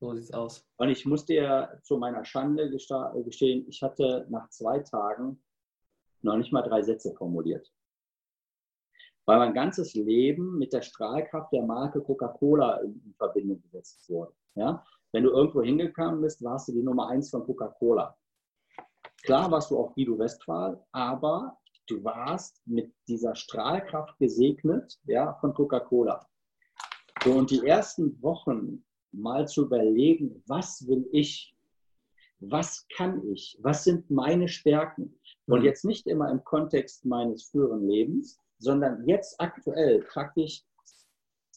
So sieht's aus. Und ich muss dir zu meiner Schande gestehen, ich hatte nach zwei Tagen noch nicht mal drei Sätze formuliert. Weil mein ganzes Leben mit der Strahlkraft der Marke Coca-Cola in Verbindung gesetzt wurde. Ja? Wenn du irgendwo hingekommen bist, warst du die Nummer eins von Coca-Cola. Klar warst du auch Guido Westphal, aber du warst mit dieser Strahlkraft gesegnet ja, von Coca-Cola. So, und die ersten Wochen mal zu überlegen, was will ich? Was kann ich? Was sind meine Stärken? Und mhm. jetzt nicht immer im Kontext meines früheren Lebens, sondern jetzt aktuell praktisch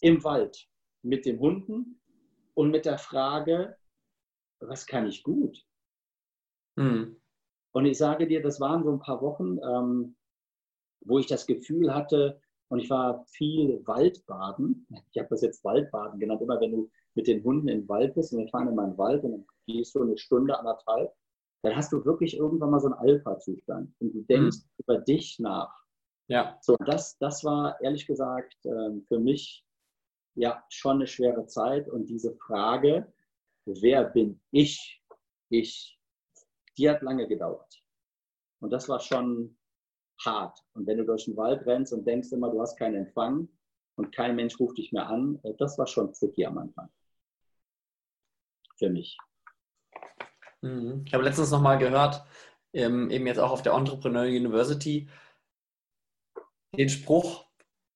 im Wald mit den Hunden, und mit der Frage, was kann ich gut? Mhm. Und ich sage dir, das waren so ein paar Wochen, ähm, wo ich das Gefühl hatte, und ich war viel Waldbaden. Ich habe das jetzt Waldbaden genannt. Immer wenn du mit den Hunden im Wald bist und wir fahren in meinen Wald und dann gehst du eine Stunde, anderthalb, dann hast du wirklich irgendwann mal so einen Alpha-Zustand. Und du denkst mhm. über dich nach. Ja. So, das, das war ehrlich gesagt ähm, für mich ja schon eine schwere Zeit. Und diese Frage, wer bin ich, ich, die hat lange gedauert. Und das war schon hart. Und wenn du durch den Wald rennst und denkst immer, du hast keinen Empfang und kein Mensch ruft dich mehr an, äh, das war schon tricky am Anfang. Für mich. Mhm. Ich habe letztens nochmal gehört, ähm, eben jetzt auch auf der Entrepreneur University, den Spruch,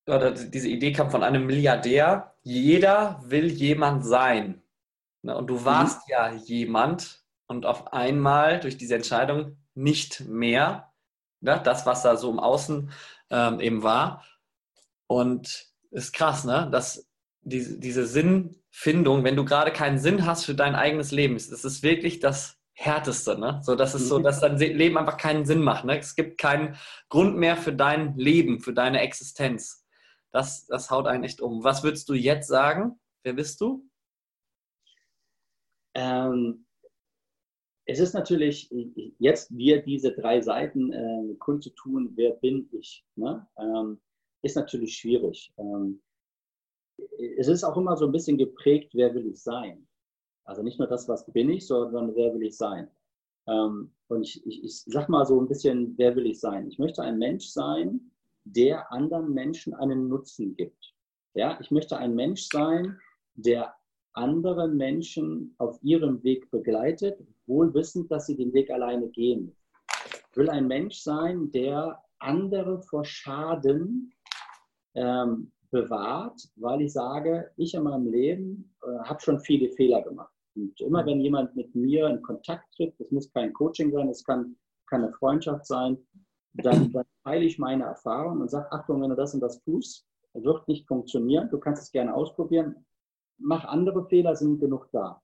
oder diese Idee kam von einem Milliardär, jeder will jemand sein. Ne, und du mhm. warst mhm. ja jemand und auf einmal durch diese Entscheidung nicht mehr, ne, das, was da so im Außen ähm, eben war. Und ist krass, ne? dass diese, diese Sinnfindung, wenn du gerade keinen Sinn hast für dein eigenes Leben, ist wirklich das Härteste, ne? So, das ist so, mhm. dass dein Leben einfach keinen Sinn macht. Ne? Es gibt keinen Grund mehr für dein Leben, für deine Existenz das, das haut einen echt um. Was würdest du jetzt sagen? Wer bist du? Ähm, es ist natürlich, jetzt wir diese drei Seiten äh, kundzutun, wer bin ich, ne? ähm, ist natürlich schwierig. Ähm, es ist auch immer so ein bisschen geprägt, wer will ich sein. Also nicht nur das, was bin ich, sondern wer will ich sein. Ähm, und ich, ich, ich sag mal so ein bisschen, wer will ich sein? Ich möchte ein Mensch sein, der anderen Menschen einen Nutzen gibt. Ja, ich möchte ein Mensch sein, der andere Menschen auf ihrem Weg begleitet, wohl wissend, dass sie den Weg alleine gehen. Ich will ein Mensch sein, der andere vor Schaden ähm, bewahrt, weil ich sage, ich in meinem Leben äh, habe schon viele Fehler gemacht. Und immer wenn jemand mit mir in Kontakt tritt, das muss kein Coaching sein, es kann, kann eine Freundschaft sein, dann, dann teile ich meine Erfahrung und sage, Achtung, wenn du das und das tust, wird nicht funktionieren. Du kannst es gerne ausprobieren. Mach andere Fehler, sind genug da.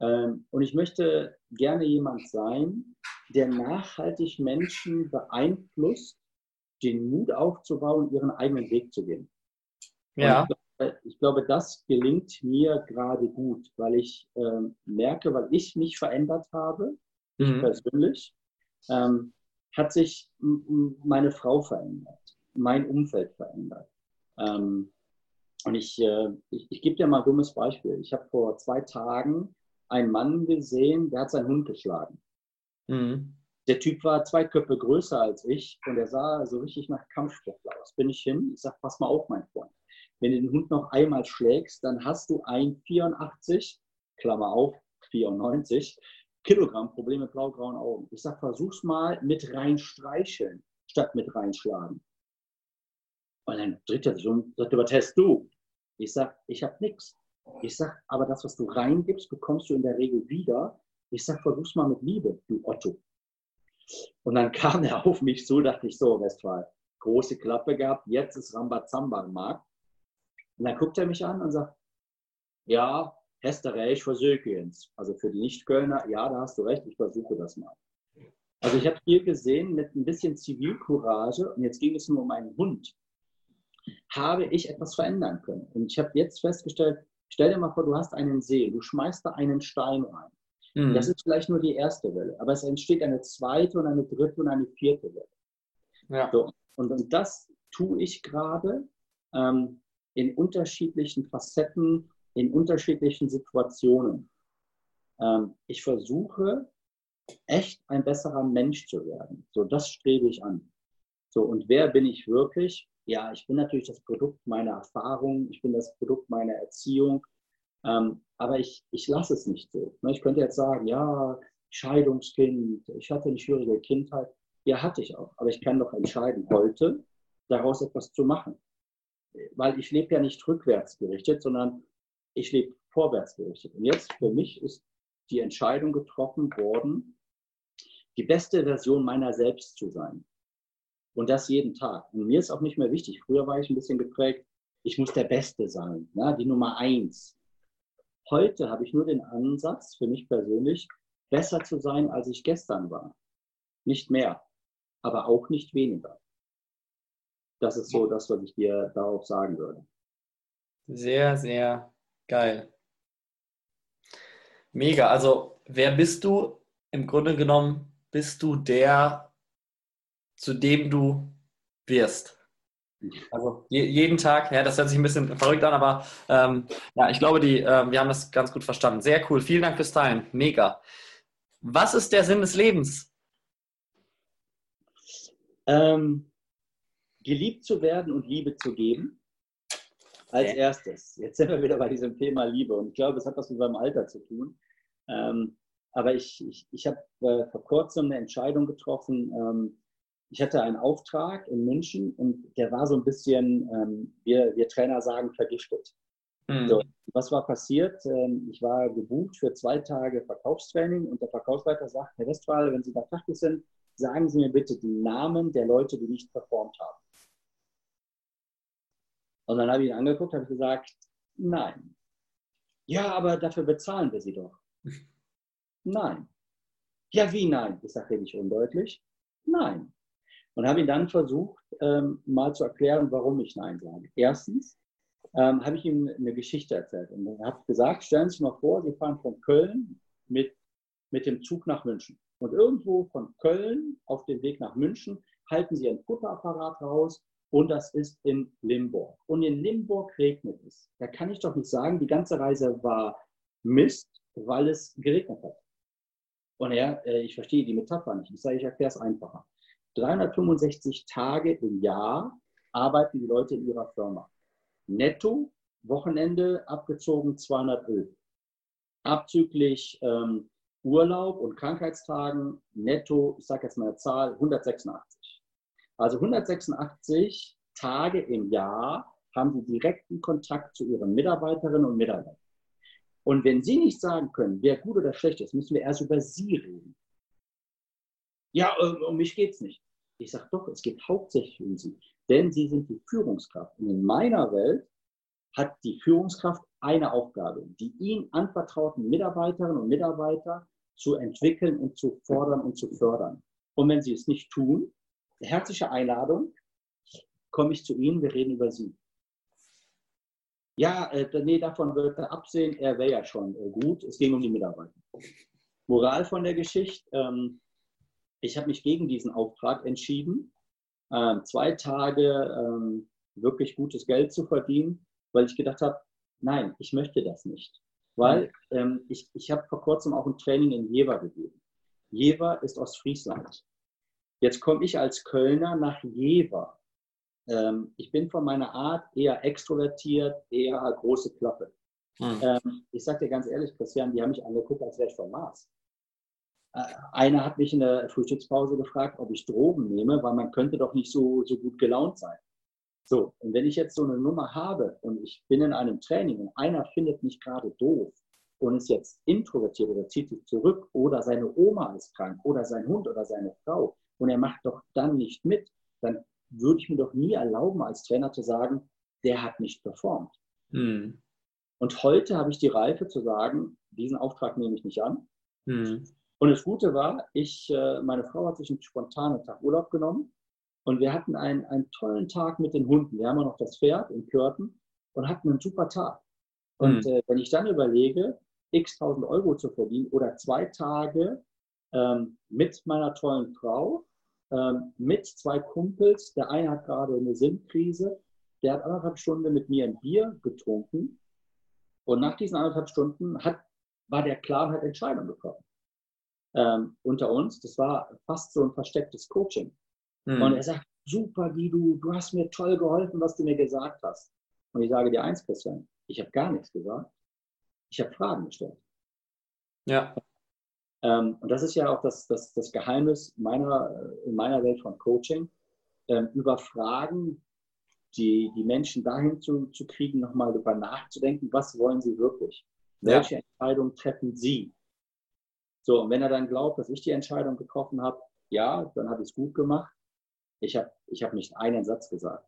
Ähm, und ich möchte gerne jemand sein, der nachhaltig Menschen beeinflusst, den Mut aufzubauen, ihren eigenen Weg zu gehen. Ja. Ich glaube, das gelingt mir gerade gut, weil ich äh, merke, weil ich mich verändert habe, mhm. ich persönlich, ähm, hat sich meine Frau verändert, mein Umfeld verändert. Ähm, und ich, äh, ich, ich gebe dir mal ein dummes Beispiel. Ich habe vor zwei Tagen einen Mann gesehen, der hat seinen Hund geschlagen. Mhm. Der Typ war zwei Köpfe größer als ich und er sah so richtig nach Kampfsportler aus. Bin ich hin, ich sage, pass mal auf, mein Freund. Wenn du den Hund noch einmal schlägst, dann hast du ein 84, Klammer auf, 94, Kilogramm Problem mit blau-grauen Augen. Ich sage, versuch's mal mit rein streicheln, statt mit reinschlagen. Und dann dreht er sich um sagt, was hast du? Ich sage, ich habe nichts. Ich sage, aber das, was du reingibst, bekommst du in der Regel wieder. Ich sage, versuch's mal mit Liebe, du Otto. Und dann kam er auf mich zu, dachte ich so, Westphal, große Klappe gehabt, jetzt ist Rambazamba im Markt. Und dann guckt er mich an und sagt, ja, hast du recht, versuche jetzt. Also für die Nicht-Kölner, ja, da hast du recht, ich versuche das mal. Also ich habe hier gesehen, mit ein bisschen Zivilcourage, und jetzt ging es nur um einen Hund, habe ich etwas verändern können. Und ich habe jetzt festgestellt, stell dir mal vor, du hast einen See, du schmeißt da einen Stein rein. Mhm. Das ist vielleicht nur die erste Welle, aber es entsteht eine zweite und eine dritte und eine vierte Welle. Ja. So, und, und das tue ich gerade ähm, in unterschiedlichen Facetten, in unterschiedlichen Situationen. Ähm, ich versuche, echt ein besserer Mensch zu werden. So, das strebe ich an. So, und wer bin ich wirklich? Ja, ich bin natürlich das Produkt meiner Erfahrung, ich bin das Produkt meiner Erziehung, ähm, aber ich, ich lasse es nicht so. Ne, ich könnte jetzt sagen, ja, Scheidungskind, ich hatte eine schwierige Kindheit. Ja, hatte ich auch. Aber ich kann doch entscheiden, heute daraus etwas zu machen. Weil ich lebe ja nicht rückwärts gerichtet, sondern ich lebe vorwärts gerichtet. Und jetzt für mich ist die Entscheidung getroffen worden, die beste Version meiner selbst zu sein. Und das jeden Tag. Und mir ist auch nicht mehr wichtig. Früher war ich ein bisschen geprägt, ich muss der Beste sein, ne? die Nummer eins. Heute habe ich nur den Ansatz, für mich persönlich, besser zu sein, als ich gestern war. Nicht mehr, aber auch nicht weniger. Das ist so das, was ich dir darauf sagen würde. Sehr, sehr geil. Mega. Also, wer bist du? Im Grunde genommen bist du der, zu dem du wirst. Also je, jeden Tag, ja, das hört sich ein bisschen verrückt an, aber ähm, ja, ich glaube, die, äh, wir haben das ganz gut verstanden. Sehr cool. Vielen Dank fürs Teilen. Mega. Was ist der Sinn des Lebens? Ähm, geliebt zu werden und Liebe zu geben. Als okay. erstes. Jetzt sind wir wieder bei diesem Thema Liebe und ich glaube, es hat was mit meinem Alter zu tun. Ähm, aber ich, ich, ich habe äh, vor kurzem eine Entscheidung getroffen, ähm, ich hatte einen Auftrag in München und der war so ein bisschen, ähm, wir, wir Trainer sagen, vergiftet. Mhm. So, was war passiert? Ähm, ich war gebucht für zwei Tage Verkaufstraining und der Verkaufsleiter sagt, Herr Westphal, wenn Sie da fertig sind, sagen Sie mir bitte die Namen der Leute, die nicht performt haben. Und dann habe ich ihn angeguckt, habe gesagt, nein. Ja, aber dafür bezahlen wir sie doch. nein. Ja, wie nein? Ich sage nicht undeutlich. Nein. Und habe ihn dann versucht, ähm, mal zu erklären, warum ich Nein sage. Erstens ähm, habe ich ihm eine Geschichte erzählt und er hat gesagt, stellen Sie sich mal vor, Sie fahren von Köln mit, mit dem Zug nach München. Und irgendwo von Köln auf dem Weg nach München halten Sie ein Futterapparat raus und das ist in Limburg. Und in Limburg regnet es. Da kann ich doch nicht sagen, die ganze Reise war Mist, weil es geregnet hat. Und er, äh, ich verstehe die Metapher nicht. Ich sage, ich erkläre es einfacher. 365 Tage im Jahr arbeiten die Leute in ihrer Firma. Netto, Wochenende abgezogen 211. Abzüglich ähm, Urlaub und Krankheitstagen netto, ich sage jetzt mal eine Zahl, 186. Also 186 Tage im Jahr haben sie direkten Kontakt zu ihren Mitarbeiterinnen und Mitarbeitern. Und wenn sie nicht sagen können, wer gut oder schlecht ist, müssen wir erst über sie reden. Ja, um mich geht es nicht. Ich sage doch, es geht hauptsächlich um Sie, denn Sie sind die Führungskraft. Und in meiner Welt hat die Führungskraft eine Aufgabe, die Ihnen anvertrauten Mitarbeiterinnen und Mitarbeiter zu entwickeln und zu fordern und zu fördern. Und wenn Sie es nicht tun, herzliche Einladung, komme ich zu Ihnen, wir reden über Sie. Ja, äh, nee, davon wird er absehen, er wäre ja schon äh, gut, es ging um die Mitarbeiter. Moral von der Geschichte, ähm, ich habe mich gegen diesen Auftrag entschieden, äh, zwei Tage ähm, wirklich gutes Geld zu verdienen, weil ich gedacht habe, nein, ich möchte das nicht. Weil ähm, ich, ich habe vor kurzem auch ein Training in Jever gegeben. Jever ist Ostfriesland. Jetzt komme ich als Kölner nach Jever. Ähm, ich bin von meiner Art eher extrovertiert, eher große Klappe. Hm. Ähm, ich sage dir ganz ehrlich, Christian, die haben mich angeguckt, als wäre ich vom Mars. Äh, einer hat mich in der Frühstückspause gefragt, ob ich Drogen nehme, weil man könnte doch nicht so, so gut gelaunt sein. So, und wenn ich jetzt so eine Nummer habe und ich bin in einem Training und einer findet mich gerade doof und ist jetzt introvertiert oder zieht sich zurück oder seine Oma ist krank oder sein Hund oder seine Frau und er macht doch dann nicht mit, dann würde ich mir doch nie erlauben, als Trainer zu sagen, der hat nicht performt. Hm. Und heute habe ich die Reife zu sagen, diesen Auftrag nehme ich nicht an. Hm. Und das Gute war, ich, äh, meine Frau hat sich einen spontanen Tag Urlaub genommen und wir hatten einen, einen tollen Tag mit den Hunden. Wir haben auch noch das Pferd in Kürten und hatten einen super Tag. Und mhm. äh, wenn ich dann überlege, x tausend Euro zu verdienen oder zwei Tage ähm, mit meiner tollen Frau, ähm, mit zwei Kumpels, der eine hat gerade eine Sinnkrise, der hat anderthalb Stunden mit mir ein Bier getrunken und nach diesen anderthalb Stunden hat, war der klar, hat Entscheidungen gekommen. Ähm, unter uns, das war fast so ein verstecktes Coaching. Mhm. Und er sagt, super, Guido, du hast mir toll geholfen, was du mir gesagt hast. Und ich sage dir eins, Christian, ich habe gar nichts gesagt. Ich habe Fragen gestellt. Ja. Ähm, und das ist ja auch das, das, das Geheimnis meiner, in meiner Welt von Coaching, ähm, über Fragen, die, die Menschen dahin zu, zu kriegen, nochmal darüber nachzudenken, was wollen sie wirklich? Welche ja. Entscheidung treffen sie? So, und wenn er dann glaubt, dass ich die Entscheidung getroffen habe, ja, dann habe ich es gut gemacht ich habe ich hab nicht einen Satz gesagt.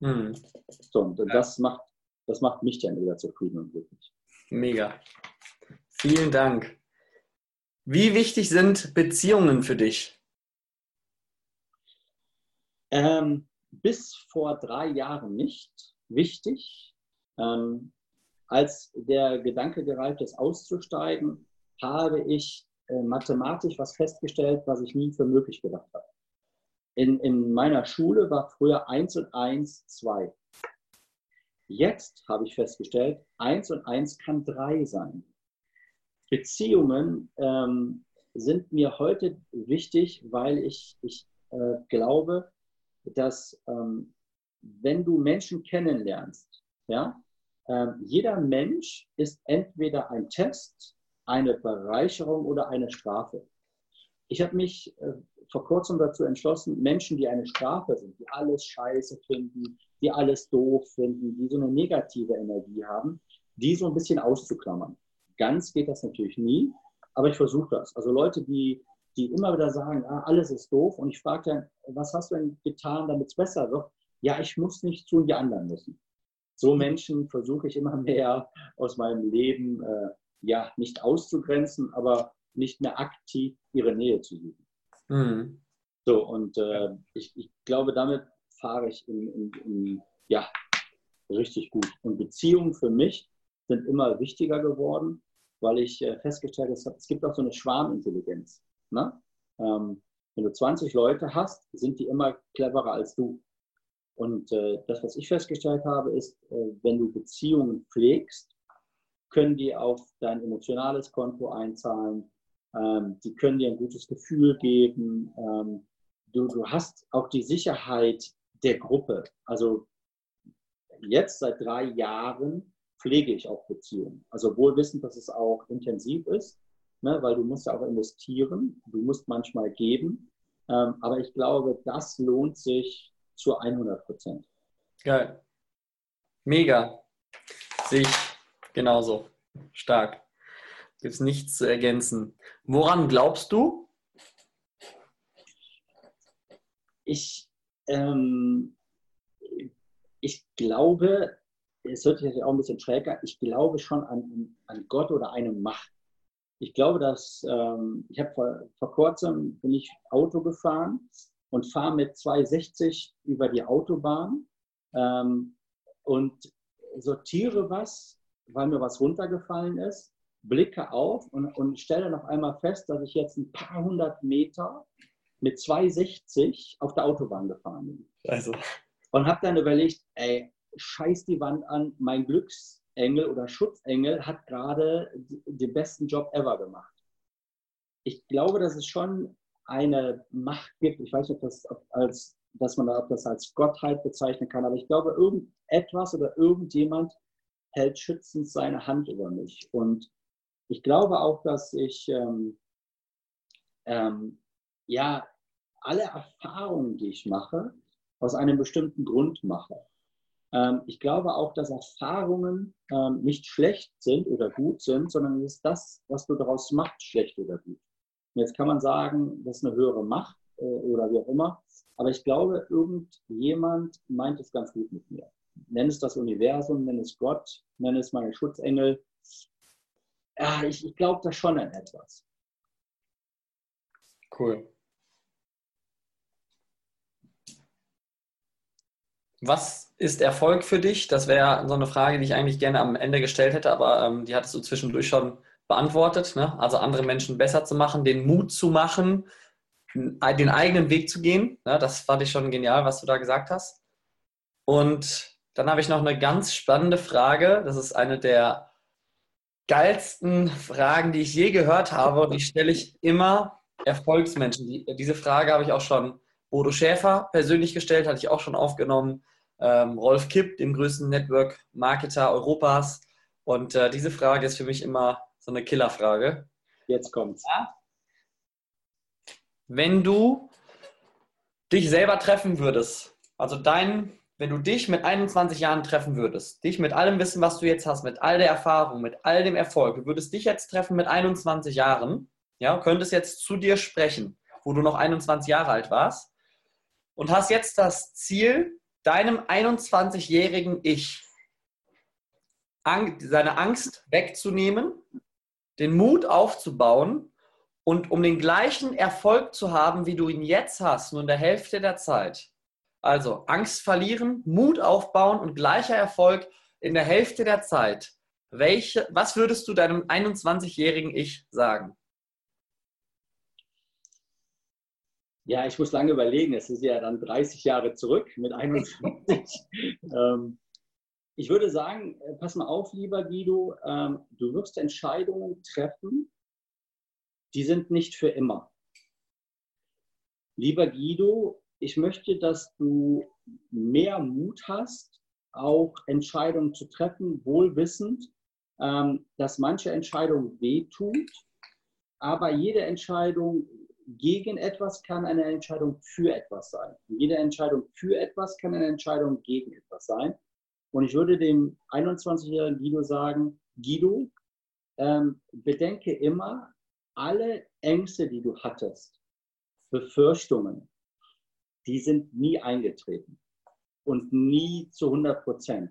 Hm. So, und ja. das, macht, das macht mich dann wieder zufrieden und glücklich. Mega. Vielen Dank. Wie wichtig sind Beziehungen für dich? Ähm, bis vor drei Jahren nicht wichtig. Ähm, als der Gedanke gereift ist, auszusteigen, habe ich äh, mathematisch was festgestellt, was ich nie für möglich gedacht habe in, in meiner Schule war früher 1 und 1 2. Jetzt habe ich festgestellt, 1 und 1 kann 3 sein. Beziehungen ähm, sind mir heute wichtig, weil ich, ich äh, glaube, dass ähm, wenn du Menschen kennenlernst, ja, äh, jeder Mensch ist entweder ein Test, eine Bereicherung oder eine Strafe. Ich habe mich äh, vor kurzem dazu entschlossen, Menschen, die eine Strafe sind, die alles scheiße finden, die alles doof finden, die so eine negative Energie haben, die so ein bisschen auszuklammern. Ganz geht das natürlich nie, aber ich versuche das. Also Leute, die, die immer wieder sagen, ah, alles ist doof und ich frage dann, was hast du denn getan, damit es besser wird? Ja, ich muss nicht tun, die anderen müssen. So Menschen versuche ich immer mehr aus meinem Leben, äh, ja, nicht auszugrenzen, aber nicht mehr aktiv ihre Nähe zu suchen. Mhm. So, und äh, ich, ich, glaube, damit fahre ich in, in, in, ja, richtig gut. Und Beziehungen für mich sind immer wichtiger geworden, weil ich äh, festgestellt habe, es gibt auch so eine Schwarmintelligenz. Ne? Ähm, wenn du 20 Leute hast, sind die immer cleverer als du. Und äh, das, was ich festgestellt habe, ist, äh, wenn du Beziehungen pflegst, können die auf dein emotionales Konto einzahlen, ähm, die können dir ein gutes Gefühl geben. Ähm, du, du hast auch die Sicherheit der Gruppe. Also jetzt seit drei Jahren pflege ich auch Beziehungen. Also wohl wissend, dass es auch intensiv ist, ne, weil du musst ja auch investieren, du musst manchmal geben. Ähm, aber ich glaube, das lohnt sich zu 100 Prozent. Geil. Mega. Sehe ich genauso. Stark. Gibt es nichts zu ergänzen. Woran glaubst du? ich, ähm, ich glaube, es hört sich auch ein bisschen schräg an, ich glaube schon an, an Gott oder eine Macht. Ich glaube, dass ähm, ich habe vor, vor kurzem bin ich Auto gefahren und fahre mit 260 über die Autobahn ähm, und sortiere was, weil mir was runtergefallen ist, blicke auf und, und stelle noch einmal fest, dass ich jetzt ein paar hundert Meter mit 260 auf der Autobahn gefahren bin. Also. Und habe dann überlegt, ey, scheiß die Wand an, mein Glücksengel oder Schutzengel hat gerade den besten Job ever gemacht. Ich glaube, dass es schon eine Macht gibt, ich weiß nicht, ob das, als, dass man das als Gottheit bezeichnen kann, aber ich glaube, irgendetwas oder irgendjemand hält schützend seine Hand über mich. Und ich glaube auch, dass ich ähm, ähm, ja alle Erfahrungen, die ich mache, aus einem bestimmten Grund mache. Ähm, ich glaube auch, dass Erfahrungen ähm, nicht schlecht sind oder gut sind, sondern es ist das, was du daraus machst, schlecht oder gut. Und jetzt kann man sagen, das ist eine höhere Macht äh, oder wie auch immer. Aber ich glaube, irgendjemand meint es ganz gut mit mir. Nenn es das Universum, nenn es Gott, nenn es meine Schutzengel. Ja, ich, ich glaube da schon an etwas. Cool. Was ist Erfolg für dich? Das wäre so eine Frage, die ich eigentlich gerne am Ende gestellt hätte, aber ähm, die hattest du zwischendurch schon beantwortet. Ne? Also andere Menschen besser zu machen, den Mut zu machen, den eigenen Weg zu gehen. Ne? Das fand ich schon genial, was du da gesagt hast. Und dann habe ich noch eine ganz spannende Frage. Das ist eine der geilsten Fragen, die ich je gehört habe. Und die stelle ich immer Erfolgsmenschen. Die, diese Frage habe ich auch schon Bodo Schäfer persönlich gestellt, hatte ich auch schon aufgenommen. Ähm, Rolf Kipp, dem größten Network-Marketer Europas. Und äh, diese Frage ist für mich immer so eine Killerfrage. Jetzt kommt's. Ja? Wenn du dich selber treffen würdest, also dein, wenn du dich mit 21 Jahren treffen würdest, dich mit allem Wissen, was du jetzt hast, mit all der Erfahrung, mit all dem Erfolg, du würdest dich jetzt treffen mit 21 Jahren, ja, könntest jetzt zu dir sprechen, wo du noch 21 Jahre alt warst und hast jetzt das Ziel, deinem 21-jährigen Ich seine Angst wegzunehmen, den Mut aufzubauen und um den gleichen Erfolg zu haben, wie du ihn jetzt hast, nur in der Hälfte der Zeit. Also Angst verlieren, Mut aufbauen und gleicher Erfolg in der Hälfte der Zeit. Welche, was würdest du deinem 21-jährigen Ich sagen? Ja, ich muss lange überlegen. Es ist ja dann 30 Jahre zurück mit 21. ähm, ich würde sagen, äh, pass mal auf, lieber Guido, ähm, du wirst Entscheidungen treffen, die sind nicht für immer. Lieber Guido, ich möchte, dass du mehr Mut hast, auch Entscheidungen zu treffen, wohlwissend, ähm, dass manche Entscheidung wehtut, aber jede Entscheidung gegen etwas kann eine Entscheidung für etwas sein. Und jede Entscheidung für etwas kann eine Entscheidung gegen etwas sein. Und ich würde dem 21-jährigen Guido sagen, Guido, ähm, bedenke immer, alle Ängste, die du hattest, Befürchtungen, die sind nie eingetreten und nie zu 100 Prozent.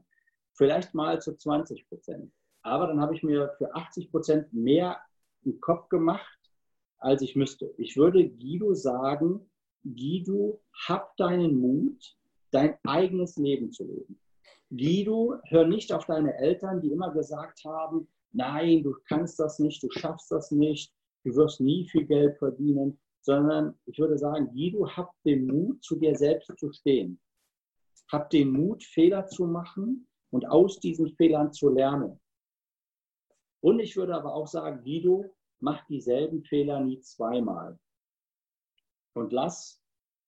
Vielleicht mal zu 20 Prozent. Aber dann habe ich mir für 80 Prozent mehr im Kopf gemacht, als ich müsste. Ich würde Guido sagen, Guido, hab deinen Mut, dein eigenes Leben zu leben. Guido, hör nicht auf deine Eltern, die immer gesagt haben, nein, du kannst das nicht, du schaffst das nicht, du wirst nie viel Geld verdienen, sondern ich würde sagen, Guido, hab den Mut, zu dir selbst zu stehen. Hab den Mut, Fehler zu machen und aus diesen Fehlern zu lernen. Und ich würde aber auch sagen, Guido, mach dieselben Fehler nie zweimal. Und lass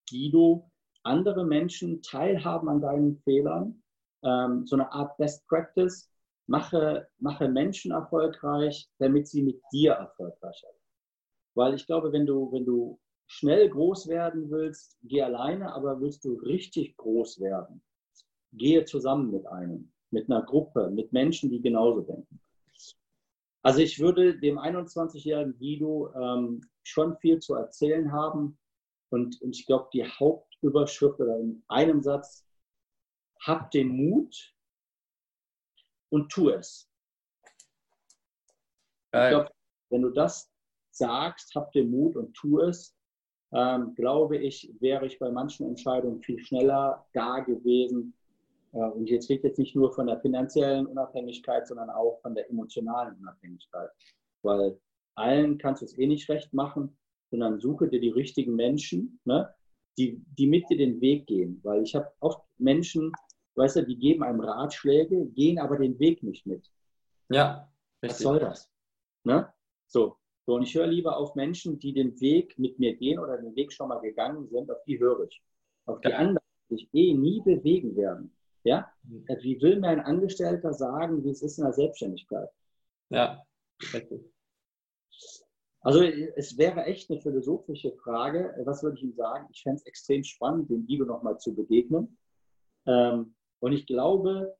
Guido andere Menschen teilhaben an deinen Fehlern. Ähm, so eine Art Best Practice. Mache, mache Menschen erfolgreich, damit sie mit dir erfolgreich werden. Weil ich glaube, wenn du, wenn du schnell groß werden willst, geh alleine, aber willst du richtig groß werden, gehe zusammen mit einem, mit einer Gruppe, mit Menschen, die genauso denken. Also ich würde dem 21-jährigen Guido ähm, schon viel zu erzählen haben. und, und ich glaube, die Hauptüberschrift oder in einem Satz, hab den Mut und tu es. Ich glaube, wenn du das sagst, hab den Mut und tu es, ähm, glaube ich, wäre ich bei manchen Entscheidungen viel schneller da gewesen. Äh, und jetzt ich jetzt nicht nur von der finanziellen Unabhängigkeit, sondern auch von der emotionalen Unabhängigkeit. Weil allen kannst du es eh nicht recht machen, sondern suche dir die richtigen Menschen, ne, die, die mit dir den Weg gehen. Weil ich habe oft Menschen, weißt du, die geben einem Ratschläge, gehen aber den Weg nicht mit. Ja. Richtig. Was soll das? Ne? So. so, und ich höre lieber auf Menschen, die den Weg mit mir gehen oder den Weg schon mal gegangen sind, auf die höre ich. Auf die ja. anderen, die sich eh nie bewegen werden. Ja? Mhm. Wie will mir ein Angestellter sagen, wie es ist in der Selbstständigkeit? Ja, richtig. Also es wäre echt eine philosophische Frage. Was würde ich ihm sagen? Ich fände es extrem spannend, dem Guido nochmal zu begegnen. Ähm, und ich glaube,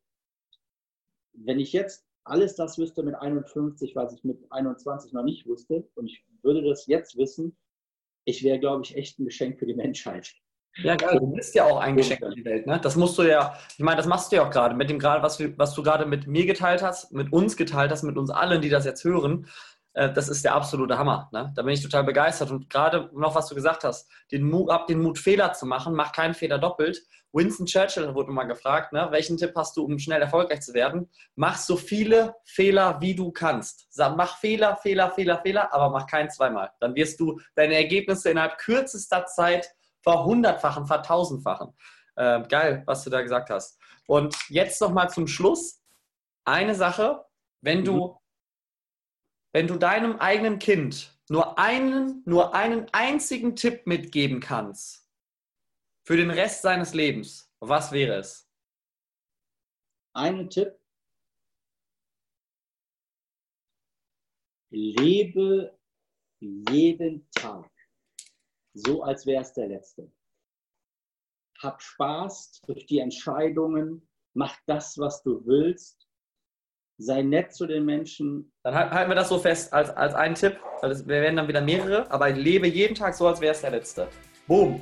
wenn ich jetzt alles das wüsste mit 51, was ich mit 21 noch nicht wusste, und ich würde das jetzt wissen, ich wäre, glaube ich, echt ein Geschenk für die Menschheit. Ja, geil. Du bist ja auch ein Geschenk für die Welt. Ne? Das musst du ja, ich meine, das machst du ja auch gerade mit dem gerade, was, was du gerade mit mir geteilt hast, mit uns geteilt hast, mit uns allen, die das jetzt hören. Äh, das ist der absolute Hammer. Ne? Da bin ich total begeistert. Und gerade noch, was du gesagt hast, den Mut, ab den Mut, Fehler zu machen, mach keinen Fehler doppelt. Winston Churchill wurde mal gefragt, ne? welchen Tipp hast du, um schnell erfolgreich zu werden? Mach so viele Fehler, wie du kannst. Sag, mach Fehler, Fehler, Fehler, Fehler, aber mach keinen zweimal. Dann wirst du deine Ergebnisse innerhalb kürzester Zeit verhundertfachen, vertausendfachen. Äh, geil, was du da gesagt hast. Und jetzt noch mal zum Schluss eine Sache, wenn du mhm wenn du deinem eigenen Kind nur einen, nur einen einzigen Tipp mitgeben kannst für den Rest seines Lebens, was wäre es? Einen Tipp. Lebe jeden Tag so, als wäre es der letzte. Hab Spaß durch die Entscheidungen, mach das, was du willst sei nett zu den Menschen. Dann halten wir das so fest als, als einen Tipp, weil es, wir werden dann wieder mehrere, aber lebe jeden Tag so, als wäre es der letzte. Boom.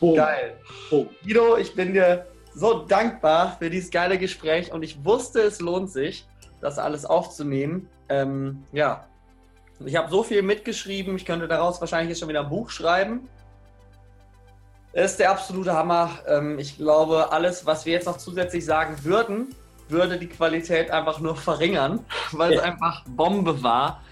Boom. Geil. Boom. Guido, ich bin dir so dankbar für dieses geile Gespräch und ich wusste, es lohnt sich, das alles aufzunehmen. Ähm, ja, ich habe so viel mitgeschrieben, ich könnte daraus wahrscheinlich jetzt schon wieder ein Buch schreiben. Es ist der absolute Hammer. Ähm, ich glaube, alles, was wir jetzt noch zusätzlich sagen würden, würde die Qualität einfach nur verringern, weil ja. es einfach Bombe war.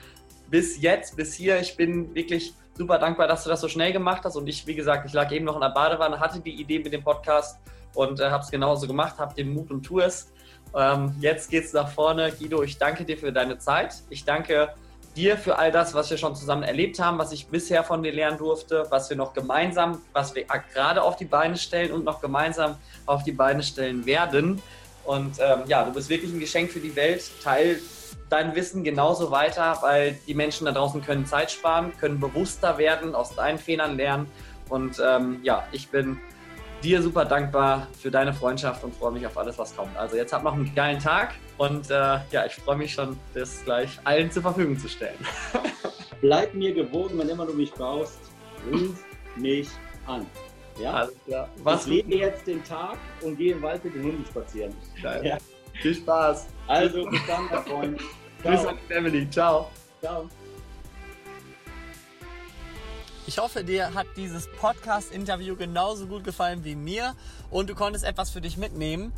Bis jetzt, bis hier. Ich bin wirklich super dankbar, dass du das so schnell gemacht hast. Und ich, wie gesagt, ich lag eben noch in der Badewanne, hatte die Idee mit dem Podcast und äh, habe es genauso gemacht, habe den Mut und tu es. Ähm, jetzt es nach vorne. Guido, ich danke dir für deine Zeit. Ich danke dir für all das, was wir schon zusammen erlebt haben, was ich bisher von dir lernen durfte, was wir noch gemeinsam, was wir gerade auf die Beine stellen und noch gemeinsam auf die Beine stellen werden. Und ähm, ja, du bist wirklich ein Geschenk für die Welt. Teil dein Wissen genauso weiter, weil die Menschen da draußen können Zeit sparen, können bewusster werden, aus deinen Fehlern lernen. Und ähm, ja, ich bin dir super dankbar für deine Freundschaft und freue mich auf alles, was kommt. Also jetzt habt noch einen geilen Tag und äh, ja, ich freue mich schon, das gleich allen zur Verfügung zu stellen. Bleib mir gewogen, wenn immer du mich brauchst. Ruf mich an. Ja? Alles klar. Was ich lebe jetzt den Tag und gehe im Wald mit den Hunden spazieren. Ja. Viel Spaß. Also, bis dann, mein Freund. Tschüss an die Family. Ciao. Ciao. Ich hoffe, dir hat dieses Podcast-Interview genauso gut gefallen wie mir und du konntest etwas für dich mitnehmen.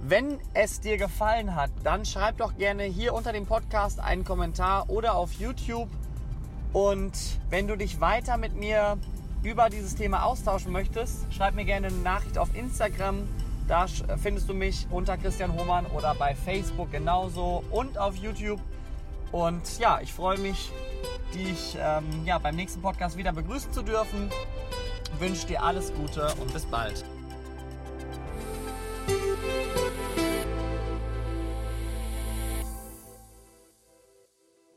Wenn es dir gefallen hat, dann schreib doch gerne hier unter dem Podcast einen Kommentar oder auf YouTube. Und wenn du dich weiter mit mir über dieses Thema austauschen möchtest, schreib mir gerne eine Nachricht auf Instagram. Da findest du mich unter Christian Hohmann oder bei Facebook genauso und auf YouTube. Und ja, ich freue mich, dich ähm, ja, beim nächsten Podcast wieder begrüßen zu dürfen. Wünsche dir alles Gute und bis bald.